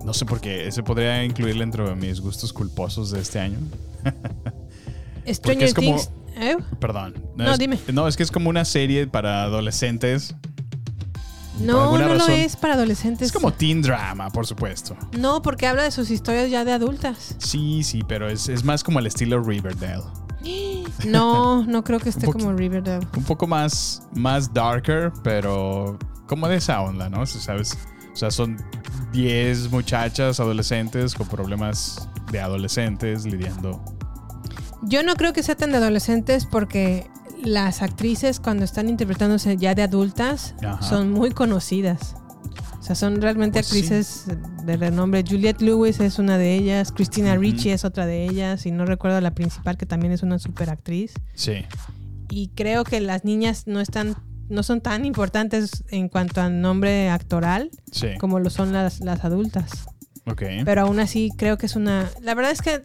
No sé por qué. Ese podría incluirle entre mis gustos culposos de este año. Stranger es como- Things. ¿Eh? Perdón. No, es, dime. No, es que es como una serie para adolescentes. No, no lo es para adolescentes. Es como teen drama, por supuesto. No, porque habla de sus historias ya de adultas. Sí, sí, pero es, es más como el estilo Riverdale. No, no creo que esté como Riverdale. Un poco más, más darker, pero como de esa onda, ¿no? Sabes. O sea, son 10 muchachas adolescentes con problemas de adolescentes lidiando. Yo no creo que sea tan de adolescentes porque las actrices cuando están interpretándose ya de adultas Ajá. son muy conocidas. O sea, son realmente Pues sí. actrices de renombre. Juliette Lewis es una de ellas, Christina. Ricci es otra de ellas, y no recuerdo la principal que también es una super actriz. Sí. Y creo que las niñas no están, no son tan importantes en cuanto a nombre actoral Sí. como lo son las, las adultas. Ok. Pero aún así creo que es una... La verdad es que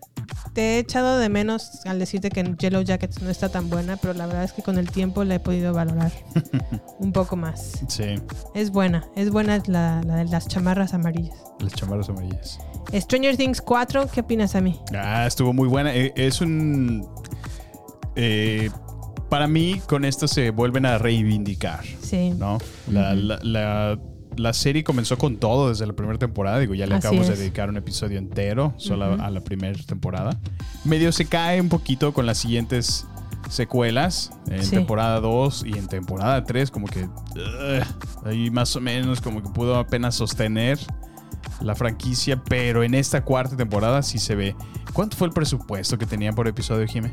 te he echado de menos al decirte que Yellow Jackets no está tan buena, pero la verdad es que con el tiempo la he podido valorar un poco más. Sí. Es buena, es buena la, la de las chamarras amarillas. Las chamarras amarillas. Stranger Things 4, ¿qué opinas a mí? Ah, estuvo muy buena. Eh, Es un. eh, para mí, con esto se vuelven a reivindicar, Sí. ¿no? La, la- la- la serie comenzó con todo desde la primera temporada. Digo, ya le Así acabamos de dedicar un episodio entero solo a- la primera temporada. Medio se cae un poquito con las siguientes secuelas en Sí. temporada 2 y en temporada 3 como que ahí más o menos como que pudo apenas sostener la franquicia, pero en esta cuarta temporada sí se ve. ¿Cuánto fue el presupuesto que tenían por episodio, Jimé?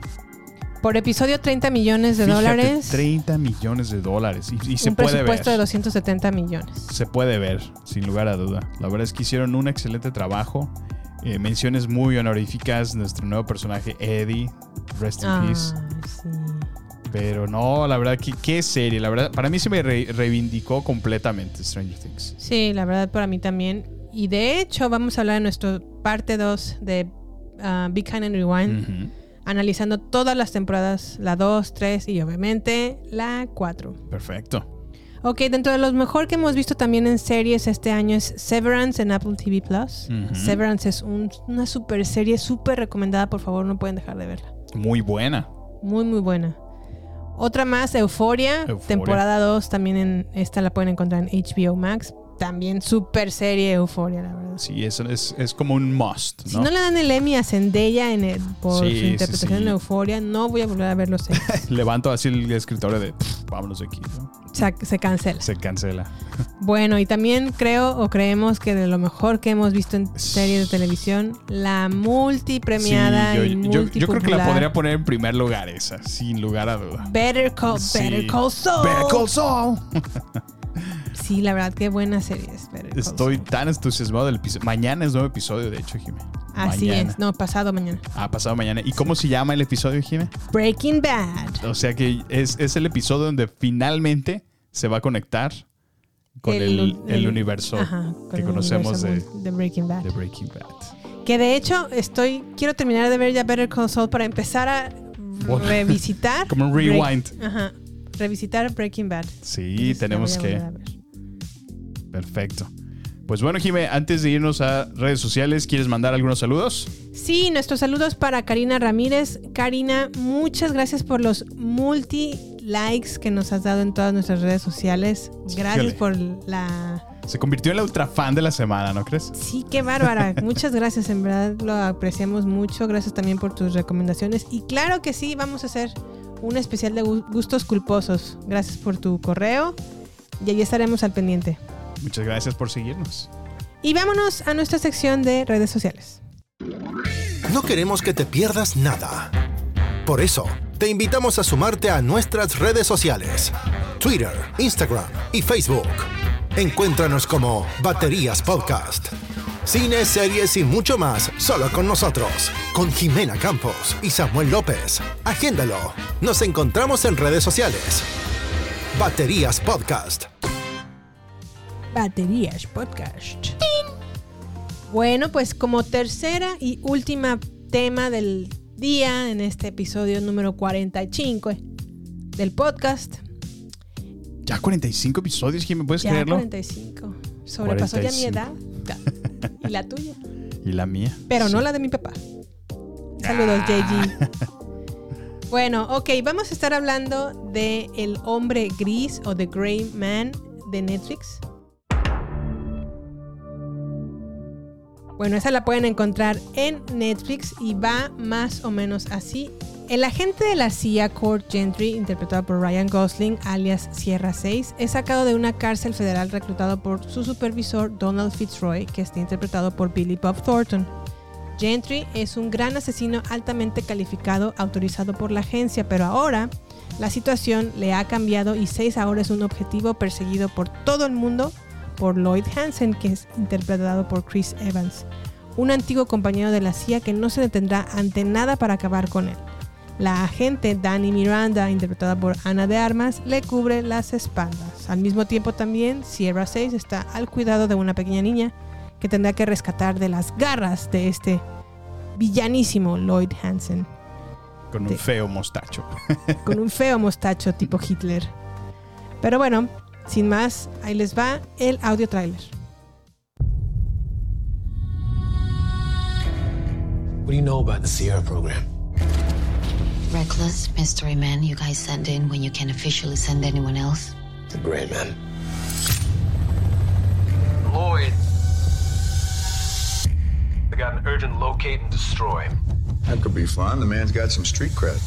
Por episodio 30 millones de Fíjate, dólares. 30 millones de dólares. Y, y se un puede ver. presupuesto de 270 millones. Se puede ver, sin lugar a duda. La verdad es que hicieron un excelente trabajo. Eh, menciones muy honoríficas. Nuestro nuevo personaje, Eddie. Rest in Ah, peace. sí. Pero no, la verdad, que qué serie. La verdad, para mí se me re- reivindicó completamente Stranger Things. Sí, la verdad para mí también. Y de hecho vamos a hablar en nuestro parte 2 de ah, Big Hand and Rewind, Ujú. Analizando todas las temporadas, la 2, 3 y obviamente la 4. Perfecto. Ok, dentro de los mejor que hemos visto también en series este año es Severance en Apple TV Plus. Severance es un- una super serie, súper recomendada, por favor, no pueden dejar de verla. Muy buena. Muy, muy buena. Otra más, Euforia, Euphoria. temporada 2, también en esta la pueden encontrar en HBO Max. También super serie Euforia, la verdad. Sí, es, es, es como un must, ¿no? Si no le dan el Emmy a Zendaya en el- por Sí, su interpretación sí. en Euforia, no voy a volver a ver los. Levanto así el escritorio de "Pff, vámonos de aquí. ¿no? se, se cancela. Se cancela. Bueno, y también creo o creemos que de lo mejor que hemos visto en series de televisión, la multipremiada yo, y yo- yo creo que la podría poner en primer lugar esa, sin lugar a duda. Better Call. Better Call Saul. Better Call Saul. Sí, la verdad, qué buena serie Estoy tan entusiasmado del episodio. Mañana es nuevo episodio, de hecho, Jimé. Así Mañana. es. No, pasado mañana. Ah, pasado mañana. ¿Y cómo se llama el episodio, Jimé? Breaking Bad. O sea que es, es el episodio donde finalmente se va a conectar con el, el universo ajá, con que conocemos universo de Breaking Bad. de, de Breaking Bad. Que de hecho estoy quiero terminar de ver ya Better Call Saul para empezar a Bueno, revisitar. como un Break- rewind. ajá. Revisitar Breaking Bad. Sí, Entonces, tenemos que. Perfecto. Pues bueno, Jimé, antes de irnos a redes sociales, ¿quieres mandar algunos saludos? Sí, nuestros saludos para Karina Ramírez. Karina, muchas gracias por los multi likes que nos has dado en todas nuestras redes sociales. Gracias Híjole. por la Se convirtió en la ultra fan de la semana, ¿no crees? Sí, qué bárbara. Muchas gracias, en verdad lo apreciamos mucho. Gracias también por tus recomendaciones. Y claro que sí, vamos a hacer un especial de gu- gustos culposos. Gracias por tu correo y ahí estaremos al pendiente. Muchas gracias por seguirnos. Y vámonos a nuestra sección de redes sociales. No queremos que te pierdas nada. Por eso, te invitamos a sumarte a nuestras redes sociales, Twitter, Instagram y Facebook. Encuéntranos como Baterías Podcast. Cine, series y mucho más solo con nosotros, con Jimena Campos y Samuel López. Agéndalo. Nos encontramos en redes sociales. Baterías Podcast. Baterías Podcast. Bueno, pues como tercera y última tema del día en este episodio número 45 del podcast. Ya 45 episodios, Jimmy, ¿puedes Ya creerlo? 45. Sobrepasó ya mi 45. edad. Y la tuya. Y la mía. Pero no la de mi papá. Saludos, JG. Bueno, ok, vamos a estar hablando de El Hombre Gris o The Grey Man de Netflix. Bueno, esa la pueden encontrar en Netflix y va más o menos así. El agente de la CIA, Court Gentry, interpretado por Ryan Gosling, alias Sierra 6, es sacado de una cárcel federal reclutado por su supervisor Donald Fitzroy, que está interpretado por Billy Bob Thornton. Gentry es un gran asesino altamente calificado, autorizado por la agencia, pero ahora la situación le ha cambiado y 6 ahora es un objetivo perseguido por todo el mundo por Lloyd Hansen, que es interpretado por Chris Evans, un antiguo compañero de la CIA que no se detendrá ante nada para acabar con él. La agente Danny Miranda, interpretada por Ana de Armas, le cubre las espaldas. Al mismo tiempo también, Sierra 6 está al cuidado de una pequeña niña que tendrá que rescatar de las garras de este villanísimo Lloyd Hansen, Con un feo mostacho. con un feo mostacho tipo Hitler. Pero bueno, sin más, ahí les va el audio trailer. What do you know about the Sierra program? Reckless mystery men you guys send in when you can't officially send anyone else. The Gray Man. Lloyd. I got an urgent locate and destroy. That could be fun. The man's got some street cred.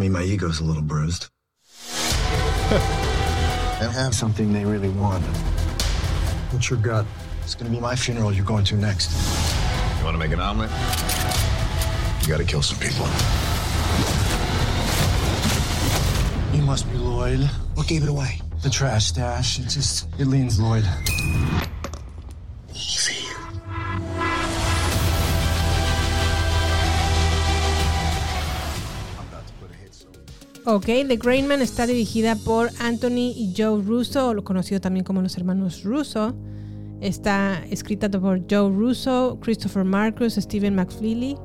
Mean, my ego's a little bruised. they have something they really want. What's your gut? It's gonna be my funeral you're going to next. You wanna make an omelet? You gotta kill some people. You must be Lloyd. What gave it away? The trash stash. It just, it leans Lloyd. Ok, The Grain Man está dirigida por Anthony y Joe Russo, lo conocido también como los hermanos Russo. Está escrita por Joe Russo, Christopher Marcus, Stephen McFeely.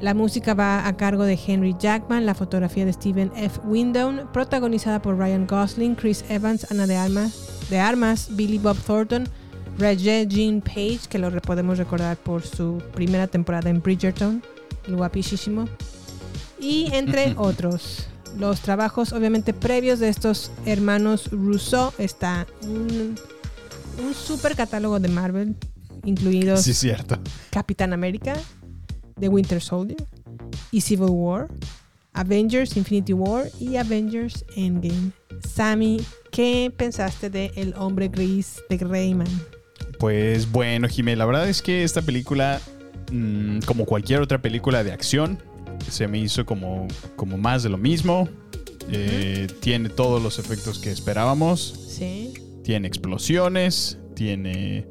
La música va a cargo de Henry Jackman, la fotografía de Stephen F. Windown, protagonizada por Ryan Gosling, Chris Evans, Ana de Armas, de Armas Billy Bob Thornton, Regé Jean Page, que lo podemos recordar por su primera temporada en Bridgerton, el guapísimo, y entre otros. Los trabajos obviamente previos de estos hermanos Rousseau está un, un super catálogo de Marvel, incluidos Sí, cierto. Capitán América, The Winter Soldier y Civil War, Avengers Infinity War y Avengers Endgame. Sammy, ¿qué pensaste de El Hombre Gris de Greyman? Pues bueno, Jimé, la verdad es que esta película, mm, como cualquier otra película de acción, se me hizo como, como más de lo mismo. Eh, tiene todos los efectos que esperábamos. Sí. Tiene explosiones, tiene,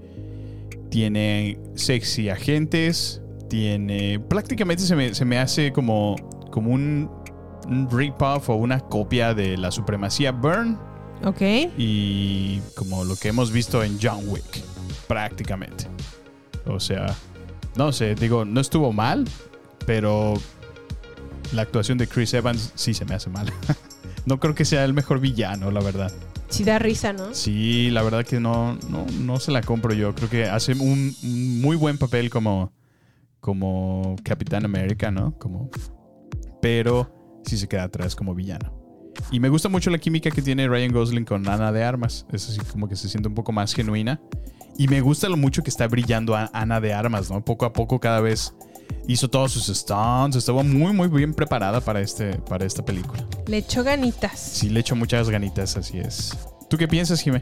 tiene sexy agentes, tiene... Prácticamente se me, se me hace como, como un, un rip-off o una copia de la supremacía Burn Ok. y como lo que hemos visto en John Wick, prácticamente. O sea, no sé, digo, no estuvo mal, pero la actuación de Chris Evans sí se me hace mal. no creo que sea el mejor villano, la verdad. Sí da risa, ¿no? Sí, la verdad que no, no, no se la compro yo. Creo que hace un, muy buen papel como, como Capitán América, ¿no? Como, pero sí se queda atrás como villano. Y me gusta mucho la química que tiene Ryan Gosling con Ana de Armas. Es así como que se siente un poco más genuina. Y me gusta lo mucho que está brillando a Ana de Armas, ¿no? Poco a poco cada vez hizo todos sus stunts, estuvo muy, muy bien preparada para, este, para esta película. Le echó ganitas. Sí, le echó muchas ganitas, así es. ¿Tú qué piensas, Jimé?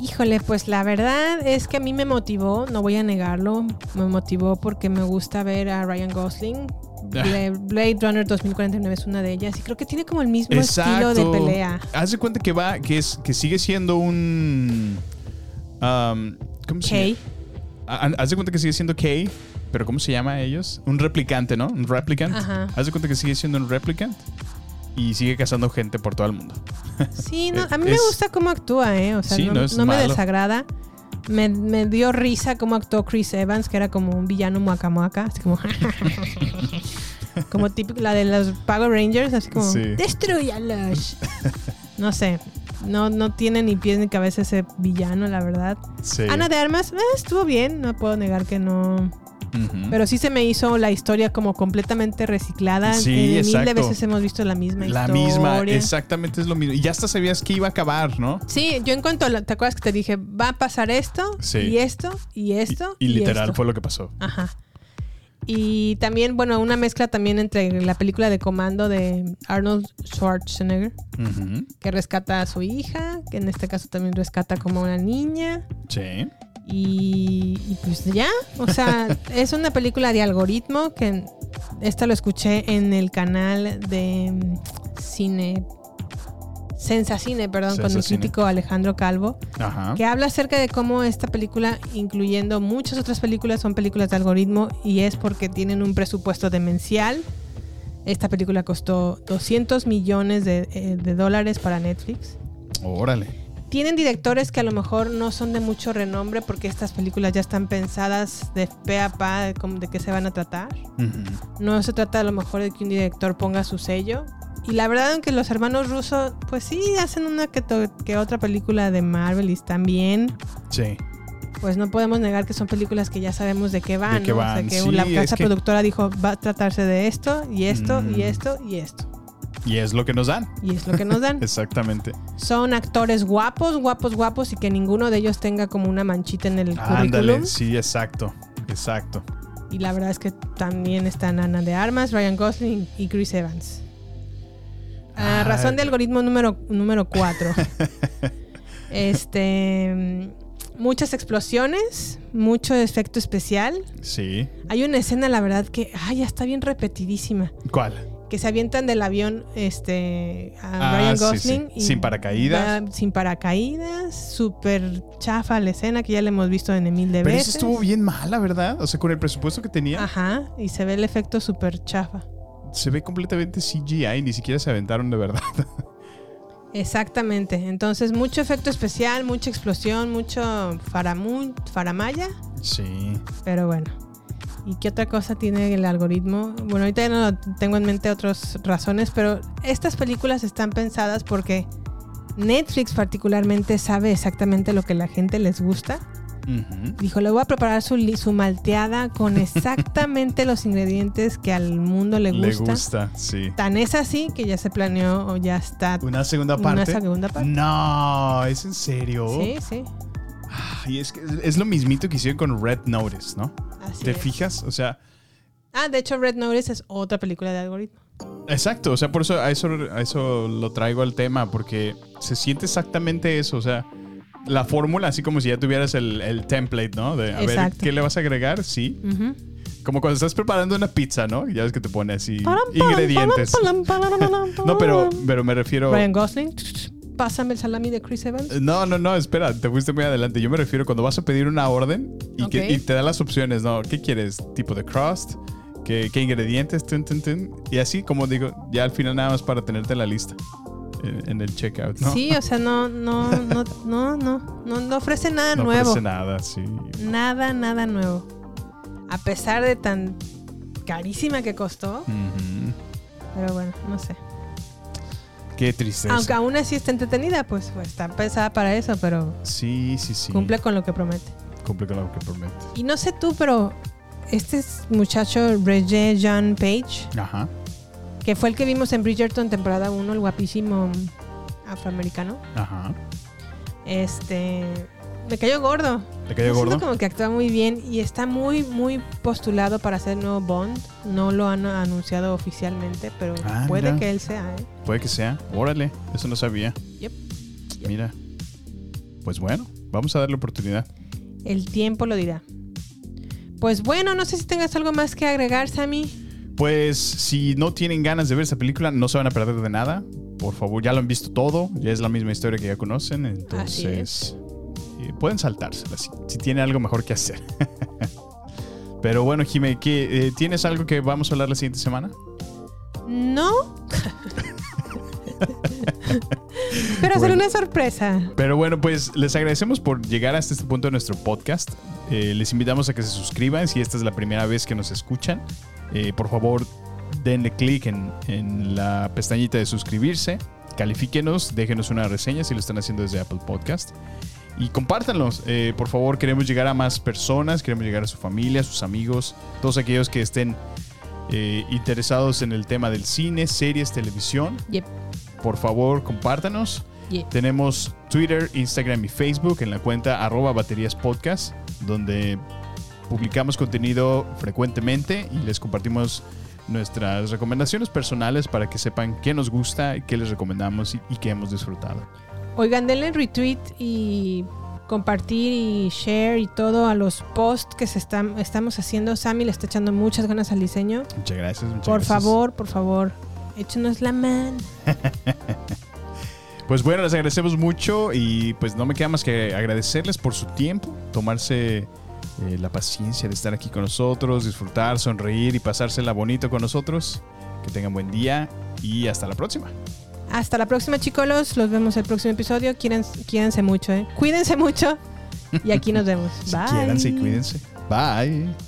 Híjole, pues la verdad es que a mí me motivó, no voy a negarlo, me motivó porque me gusta ver a Ryan Gosling. Bla- Blade Runner 2049 es una de ellas y creo que tiene como el mismo estilo de pelea. Haz de cuenta que va, que es, que sigue siendo un. um, ¿Cómo se llama? Ha- Haz de cuenta que sigue siendo Kay, pero ¿cómo se llama ellos? Un replicante, ¿no? Un replicant. Ajá. Haz de cuenta que sigue siendo un replicant y sigue cazando gente por todo el mundo. Sí, no, Eh, a mí me es- me gusta cómo actúa, ¿eh? O sea, Sí, no, no es no me desagrada. Me, me dio risa cómo actuó Chris Evans, que era como un villano muaca muaca, así como... como típico, la de los Power Rangers, así como... Sí. ¡Destruyalos! no sé, no, no tiene ni pies ni cabeza ese villano, la verdad. Sí. Ana de Armas, eh, estuvo bien, no puedo negar que no... Pero sí se me hizo la historia como completamente reciclada. Sí, Eh, Mil de exacto. veces hemos visto la misma La historia. misma, exactamente es lo mismo. Y ya hasta sabías que iba a acabar, ¿no? Sí, yo en cuanto a la- ¿te acuerdas que te dije, va a pasar esto Sí. y esto y esto? Y, y literal esto"? fue lo que pasó. Ajá. Y también, bueno, una mezcla también entre la película de Comando de Arnold Schwarzenegger, que rescata a su hija, que en este caso también rescata como a una niña. Sí. Y, y pues ya, o sea, es una película de algoritmo que esta lo escuché en el canal de mm, cine, Sensacine, perdón, con el crítico Alejandro Calvo, Ajá. que habla acerca de cómo esta película, incluyendo muchas otras películas, son películas de algoritmo y es porque tienen un presupuesto demencial. Esta película costó 200 millones de, eh, de dólares para Netflix. Órale. Tienen directores que a lo mejor no son de mucho renombre porque estas películas ya están pensadas de pe a pa de, cómo- de qué se van a tratar. No se trata a lo mejor de que un director ponga su sello. Y la verdad, aunque los hermanos rusos, pues sí, hacen una que, otra película de Marvel y están bien, Sí. pues no podemos negar que son películas que ya sabemos de qué van. De qué ¿no? O sea, van, que sí, la casa que- productora dijo, va a tratarse de esto y esto Mm. y esto y esto. Y es lo que nos dan. Y es lo que nos dan. Exactamente. Son actores guapos, guapos, guapos y que ninguno de ellos tenga como una manchita en el currículum. Ándale, sí, exacto. Exacto. Y la verdad es que también están Ana de Armas, Ryan Gosling y Chris Evans. Ah, Ah. razón de algoritmo número, número 4. este. Muchas explosiones, mucho efecto especial. Sí. Hay una escena, la verdad, que ay, ya está bien repetidísima. ¿Cuál? Que se avientan del avión este, a Ah, Ryan sí, Gosling. Sin paracaídas. va sin paracaídas. Súper chafa la escena que ya la hemos visto en mil de Pero veces. eso estuvo bien mala, ¿verdad? O sea, con el presupuesto que tenía, Ajá, y se ve el efecto súper chafa. se ve completamente CGI, ni siquiera se aventaron de verdad. Exactamente. Entonces, mucho efecto especial, mucha explosión, mucho faramaya. Sí. Pero bueno. ¿Y qué otra cosa tiene el algoritmo? Bueno, ahorita ya no tengo en mente otras razones, pero estas películas están pensadas porque Netflix particularmente sabe exactamente lo que la gente les gusta. Dijo, le voy a preparar su, malteada con exactamente los ingredientes que al mundo le Le gusta. gusta, sí. Tan es así que ya se planeó o ya está ¿Una segunda una parte? segunda parte. No, ¿es en serio? Sí, sí. Es que es lo mismito que hicieron con Red Notice, ¿no? Así ¿Te es. fijas? O sea, Ah, de hecho, Red Notice es otra película de algoritmo. exacto. O sea, por eso a eso, a eso lo traigo al tema, porque se siente exactamente eso. O sea, la fórmula, así como si ya tuvieras el, el template, ¿no? De a ver qué le vas a agregar, sí. Como cuando estás preparando una pizza, ¿no? Ya ves que te pone así ingredientes. No, pero, pero me refiero. Ryan Gosling, pásame el salami de Chris Evans. No, no, no, espera, te fuiste muy adelante. Yo me refiero cuando vas a pedir una orden y, que, y te da las opciones, ¿no? ¿Qué quieres? ¿Tipo de crust? ¿Qué, qué ingredientes? Tun, tun, tun. Y así, como digo, ya al final nada más para tenerte la lista en, en el checkout, ¿no? Sí, o sea, no, no, no, no, no, no, no ofrece nada no nuevo. ofrece nada, sí. Nada, nada nuevo. A pesar de tan carísima que costó, pero bueno, no sé. Qué tristeza. Aunque aún así está entretenida, pues, pues, está pensada para eso, pero Sí, sí, sí. cumple con lo que promete. Cumple con lo que promete. Y no sé tú, pero este es muchacho Regé John Page, Ajá, que fue el que vimos en Bridgerton temporada 1, el guapísimo afroamericano. ajá. Este Me cayó gordo. ¿Te cayó Yo siento gordo? como que actúa muy bien y está muy, muy postulado para ser nuevo Bond. No lo han anunciado oficialmente, pero Ah, puede que él sea, ¿eh? Puede que sea. Órale, eso no sabía. Yep. Mira. Pues bueno, vamos a darle oportunidad. El tiempo lo dirá. Pues bueno, no sé si tengas algo más que agregar, Sammy. Pues si no tienen ganas de ver esa película, no se van a perder de nada. Por favor, ya lo han visto todo. Ya es la misma historia que ya conocen. Entonces, eh, pueden saltársela si, si tienen algo mejor que hacer. Pero bueno, Jime, ¿qué, eh, ¿tienes algo que vamos a hablar la siguiente semana? No. Pero será Bueno. una sorpresa. Pero bueno, pues les agradecemos por llegar hasta este punto de nuestro podcast. Eh, les invitamos a que se suscriban si esta es la primera vez que nos escuchan. Eh, por favor, denle clic en, en la pestañita de suscribirse. Califíquenos, déjenos una reseña si lo están haciendo desde Apple Podcast. Y compártanlos. Eh, por favor, queremos llegar a más personas, queremos llegar a su familia, a sus amigos, todos aquellos que estén eh, interesados en el tema del cine, series, televisión. Yep. Por favor, compártanos. Tenemos Twitter, Instagram y Facebook en la cuenta arroba baterías podcast, donde publicamos contenido frecuentemente y les compartimos nuestras recomendaciones personales para que sepan qué nos gusta, qué les recomendamos y, y qué hemos disfrutado. Oigan, denle retweet y compartir y share y todo a los posts que se están, estamos haciendo. Sammy le está echando muchas ganas al diseño. Muchas gracias. muchas Por gracias. favor, por favor, échenos la mano. Pues bueno, les agradecemos mucho y pues no me queda más que agradecerles por su tiempo, tomarse eh, la paciencia de estar aquí con nosotros, disfrutar, sonreír y pasársela bonito con nosotros. Que tengan buen día y hasta la próxima. Hasta la próxima, chicolos. Los vemos el próximo episodio. Quiérense, quiérense mucho, ¿eh? Cuídense mucho. Y aquí nos vemos. Bye. Quiéranse y cuídense. Bye.